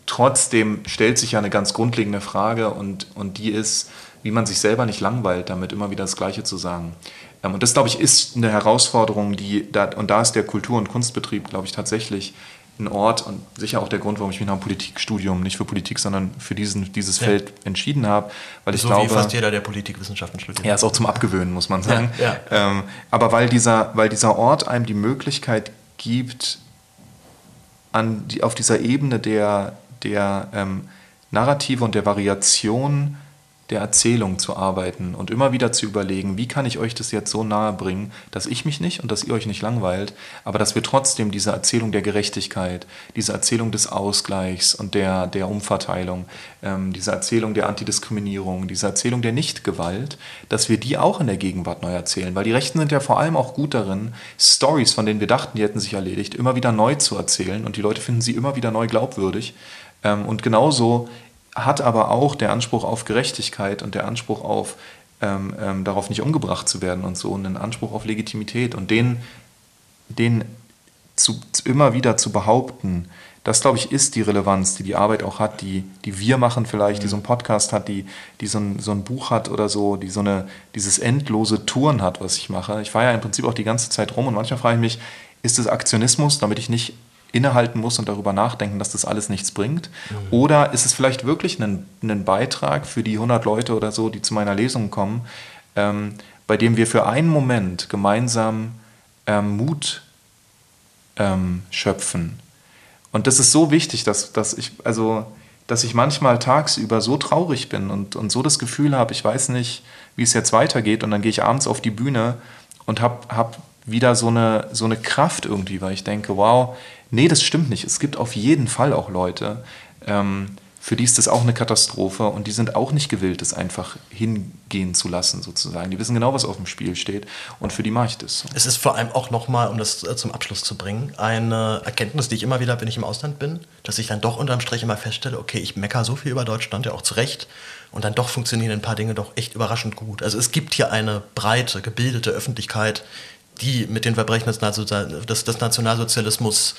trotzdem stellt sich ja eine ganz grundlegende Frage und, und die ist, wie man sich selber nicht langweilt, damit immer wieder das Gleiche zu sagen. Ähm, und das, glaube ich, ist eine Herausforderung, die, da, und da ist der Kultur- und Kunstbetrieb, glaube ich, tatsächlich ein Ort und sicher auch der Grund, warum ich mich nach einem Politikstudium nicht für Politik, sondern für diesen, dieses ja. Feld entschieden habe. Weil ich so glaube, wie fast jeder, der Politikwissenschaften studiert. Ja, ist auch zum Abgewöhnen, muss man sagen. Ja, ja. Ähm, aber weil dieser, weil dieser Ort einem die Möglichkeit gibt, an die, auf dieser Ebene der, der ähm, Narrative und der Variation der Erzählung zu arbeiten und immer wieder zu überlegen, wie kann ich euch das jetzt so nahe bringen, dass ich mich nicht und dass ihr euch nicht langweilt, aber dass wir trotzdem diese Erzählung der Gerechtigkeit, diese Erzählung des Ausgleichs und der, der Umverteilung, ähm, diese Erzählung der Antidiskriminierung, diese Erzählung der Nichtgewalt, dass wir die auch in der Gegenwart neu erzählen, weil die Rechten sind ja vor allem auch gut darin, Stories, von denen wir dachten, die hätten sich erledigt, immer wieder neu zu erzählen und die Leute finden sie immer wieder neu glaubwürdig. Ähm, und genauso hat aber auch der Anspruch auf Gerechtigkeit und der Anspruch auf ähm, ähm, darauf nicht umgebracht zu werden und so einen Anspruch auf Legitimität und den, den zu, immer wieder zu behaupten, das glaube ich ist die Relevanz, die die Arbeit auch hat, die, die wir machen vielleicht, mhm. die so ein Podcast hat, die, die so, ein, so ein Buch hat oder so, die so eine, dieses endlose Touren hat, was ich mache. Ich fahre ja im Prinzip auch die ganze Zeit rum und manchmal frage ich mich, ist es Aktionismus, damit ich nicht innehalten muss und darüber nachdenken, dass das alles nichts bringt? Mhm. Oder ist es vielleicht wirklich ein, ein, Beitrag für die 100 Leute oder so, die zu meiner Lesung kommen, ähm, bei dem wir für einen Moment gemeinsam ähm, Mut ähm, schöpfen? Und das ist so wichtig, dass, dass ich, also, dass ich manchmal tagsüber so traurig bin und, und so das Gefühl habe, ich weiß nicht, wie es jetzt weitergeht. Und dann gehe ich abends auf die Bühne und habe hab wieder so eine, so eine Kraft irgendwie, weil ich denke, wow, nee, das stimmt nicht. Es gibt auf jeden Fall auch Leute, ähm, für die ist das auch eine Katastrophe und die sind auch nicht gewillt, das einfach hingehen zu lassen, sozusagen. Die wissen genau, was auf dem Spiel steht und für die mache ich das. Es ist vor allem auch nochmal, um das äh, zum Abschluss zu bringen, eine Erkenntnis, die ich immer wieder, wenn ich im Ausland bin, dass ich dann doch unterm Strich immer feststelle, okay, ich meckere so viel über Deutschland, ja auch zu Recht, und dann doch funktionieren ein paar Dinge doch echt überraschend gut. Also es gibt hier eine breite, gebildete Öffentlichkeit, die mit den Verbrechen des, des, des Nationalsozialismus,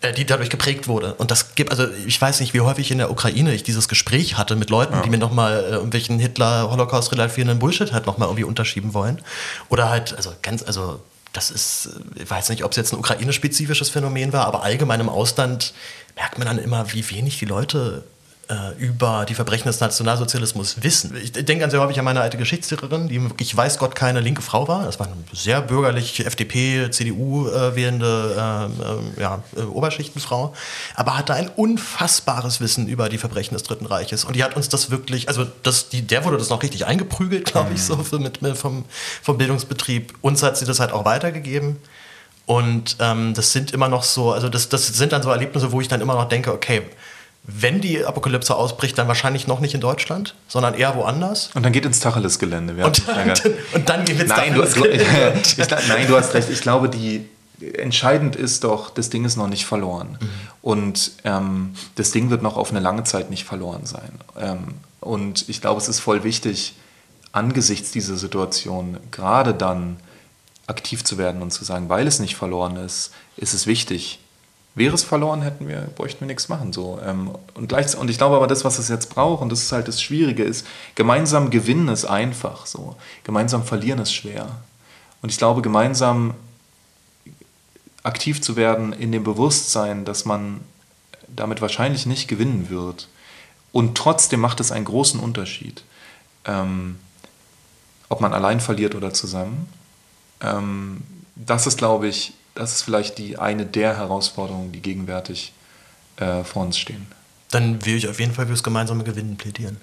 äh, die dadurch geprägt wurde. Und das gibt, also ich weiß nicht, wie häufig in der Ukraine ich dieses Gespräch hatte mit Leuten, ja. die mir nochmal äh, irgendwelchen Hitler-Holocaust relativierenden Bullshit halt nochmal irgendwie unterschieben wollen. Oder halt, also ganz, also das ist, ich weiß nicht, ob es jetzt ein ukraine-spezifisches Phänomen war, aber allgemein im Ausland merkt man dann immer, wie wenig die Leute über die Verbrechen des Nationalsozialismus wissen. Ich denke ganz sehr häufig an meine alte Geschichtslehrerin, die wirklich weiß Gott keine linke Frau war. Das war eine sehr bürgerlich FDP, CDU äh, wählende äh, äh, ja, äh, Oberschichtenfrau, aber hatte ein unfassbares Wissen über die Verbrechen des Dritten Reiches. Und die hat uns das wirklich, also das, die, der wurde das noch richtig eingeprügelt, glaube ich, so für, mit, mit, vom, vom Bildungsbetrieb. Uns hat sie das halt auch weitergegeben. Und ähm, das sind immer noch so, also das, das sind dann so Erlebnisse, wo ich dann immer noch denke, okay, wenn die Apokalypse ausbricht, dann wahrscheinlich noch nicht in Deutschland, sondern eher woanders. Und dann geht ins Tacheles-Gelände. Und, dann, und dann geht ins nein, du, nein, du hast recht. Ich glaube, die, entscheidend ist doch, das Ding ist noch nicht verloren. Mhm. Und ähm, das Ding wird noch auf eine lange Zeit nicht verloren sein. Ähm, und ich glaube, es ist voll wichtig, angesichts dieser Situation gerade dann aktiv zu werden und zu sagen, weil es nicht verloren ist, ist es wichtig, Wäre es verloren, hätten wir, bräuchten wir nichts machen. So. Ähm, und, gleich, und ich glaube aber, das, was es jetzt braucht, und das ist halt das Schwierige, ist, gemeinsam gewinnen ist einfach. So. Gemeinsam verlieren ist schwer. Und ich glaube, gemeinsam aktiv zu werden in dem Bewusstsein, dass man damit wahrscheinlich nicht gewinnen wird. Und trotzdem macht es einen großen Unterschied, ähm, ob man allein verliert oder zusammen. Ähm, das ist, glaube ich, das ist vielleicht die eine der Herausforderungen, die gegenwärtig äh, vor uns stehen. Dann will ich auf jeden Fall fürs gemeinsame Gewinnen plädieren.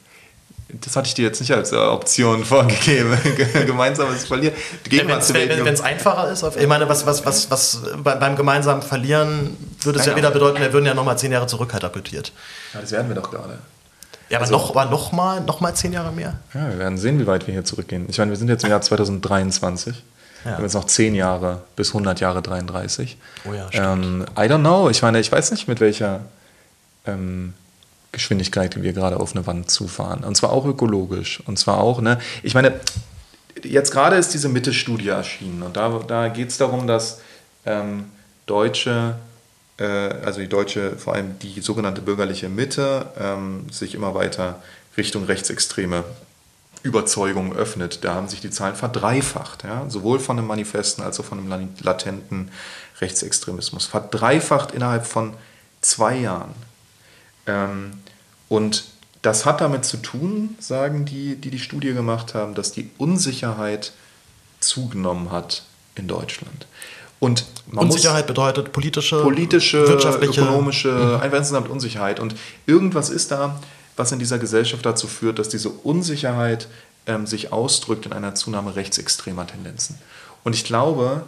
Das hatte ich dir jetzt nicht als Option vorgegeben. Gemeinsames Verlieren. Wenn es einfacher ist, auf, ich meine, was, was, was, was beim gemeinsamen Verlieren würde es ja, wieder bedeuten, wir würden ja nochmal zehn Jahre zurückkatapultiert. Ja, das werden wir doch gerade. Ja, aber, also, noch, aber noch, mal, noch mal zehn Jahre mehr. Ja, wir werden sehen, wie weit wir hier zurückgehen. Ich meine, wir sind jetzt im Jahr 2023. Ja. Wir haben jetzt noch 10 Jahre bis 100 Jahre 33. Oh ja, ähm, I don't know. Ich meine, ich weiß nicht, mit welcher ähm, Geschwindigkeit wir gerade auf eine Wand zufahren. Und zwar auch ökologisch. Und zwar auch, ne, ich meine, jetzt gerade ist diese Mitte-Studie erschienen. Und da, da geht es darum, dass ähm, Deutsche, äh, also die Deutsche, vor allem die sogenannte bürgerliche Mitte, ähm, sich immer weiter Richtung Rechtsextreme Überzeugung öffnet. Da haben sich die Zahlen verdreifacht, ja? sowohl von dem Manifesten als auch von dem latenten Rechtsextremismus. Verdreifacht innerhalb von zwei Jahren. Ähm, und das hat damit zu tun, sagen die, die die Studie gemacht haben, dass die Unsicherheit zugenommen hat in Deutschland. Und Unsicherheit bedeutet politische, politische wirtschaftliche, ökonomische, mhm. einfach insgesamt Unsicherheit. Und irgendwas ist da, was in dieser Gesellschaft dazu führt, dass diese Unsicherheit ähm, sich ausdrückt in einer Zunahme rechtsextremer Tendenzen. Und ich glaube,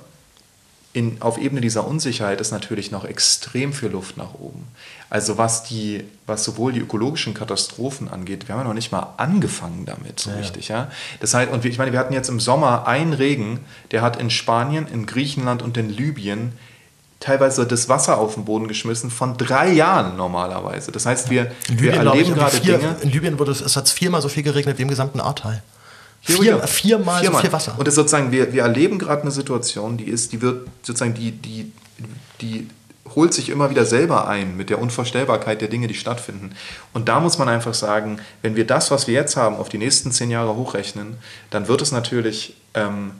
in, auf Ebene dieser Unsicherheit ist natürlich noch extrem viel Luft nach oben. Also was, die, was sowohl die ökologischen Katastrophen angeht, wir haben ja noch nicht mal angefangen damit so ja. richtig. Ja? Das heißt, und ich meine, wir hatten jetzt im Sommer einen Regen, der hat in Spanien, in Griechenland und in Libyen teilweise das Wasser auf den Boden geschmissen von drei Jahren normalerweise. Das heißt, wir, wir erleben gerade Dinge. In Libyen wurde es, es hat viermal so viel geregnet wie im gesamten Ahrtal. Vier, viermal, viermal so viel Wasser. Und das sozusagen, wir, wir erleben gerade eine Situation, die ist, die wird sozusagen, die, die, die holt sich immer wieder selber ein mit der Unvorstellbarkeit der Dinge, die stattfinden. Und da muss man einfach sagen, wenn wir das, was wir jetzt haben, auf die nächsten zehn Jahre hochrechnen, dann wird es natürlich ähm,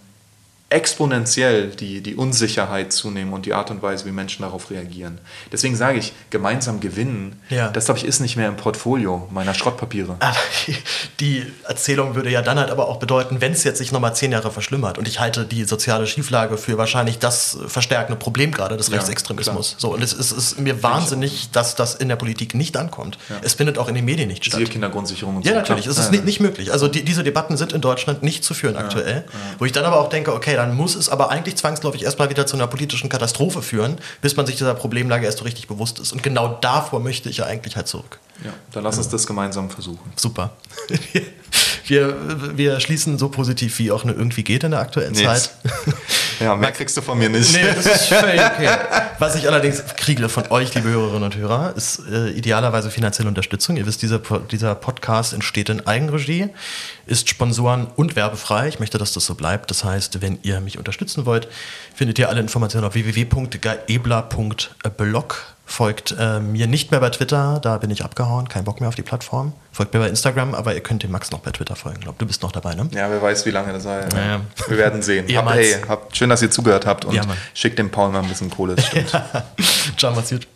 exponentiell die, die Unsicherheit zunehmen und die Art und Weise, wie Menschen darauf reagieren. Deswegen sage ich, gemeinsam gewinnen, ja. das glaube ich ist nicht mehr im Portfolio meiner Schrottpapiere. Aber die Erzählung würde ja dann halt aber auch bedeuten, wenn es jetzt sich nochmal zehn Jahre verschlimmert und ich halte die soziale Schieflage für wahrscheinlich das verstärkende Problem gerade des ja, Rechtsextremismus. So, und es ist, es ist mir wahnsinnig, dass das in der Politik nicht ankommt. Ja. Es findet auch in den Medien nicht statt. Kindergrundsicherung und ja, so. Ja, natürlich. Es ist nicht, nicht möglich. Also die, diese Debatten sind in Deutschland nicht zu führen aktuell. Wo ich dann aber auch denke, okay, dann muss es aber eigentlich zwangsläufig erstmal wieder zu einer politischen Katastrophe führen, bis man sich dieser Problemlage erst so richtig bewusst ist. Und genau davor möchte ich ja eigentlich halt zurück. Ja, dann lass uns das gemeinsam versuchen. Super. Wir, wir schließen so positiv, wie auch nur irgendwie geht in der aktuellen Nichts. Zeit. Ja, mehr kriegst du von mir nicht. Nee, das ist völlig okay. Was ich allerdings kriege von euch, liebe Hörerinnen und Hörer, ist äh, idealerweise finanzielle Unterstützung. Ihr wisst, dieser, dieser Podcast entsteht in Eigenregie, ist sponsoren- und werbefrei. Ich möchte, dass das so bleibt. Das heißt, wenn ihr mich unterstützen wollt, findet ihr alle Informationen auf www.gaebler.blog Folgt äh, mir nicht mehr bei Twitter, da bin ich abgehauen, kein Bock mehr auf die Plattform. Folgt mir bei Instagram, aber ihr könnt dem Max noch bei Twitter folgen. Ich glaube, du bist noch dabei, ne? Ja, wer weiß, wie lange das sei. Ja. Wir werden sehen. Hab, hey, hab, schön, dass ihr zugehört habt und ja, schickt dem Paul mal ein bisschen Kohle. Ciao, macht's gut.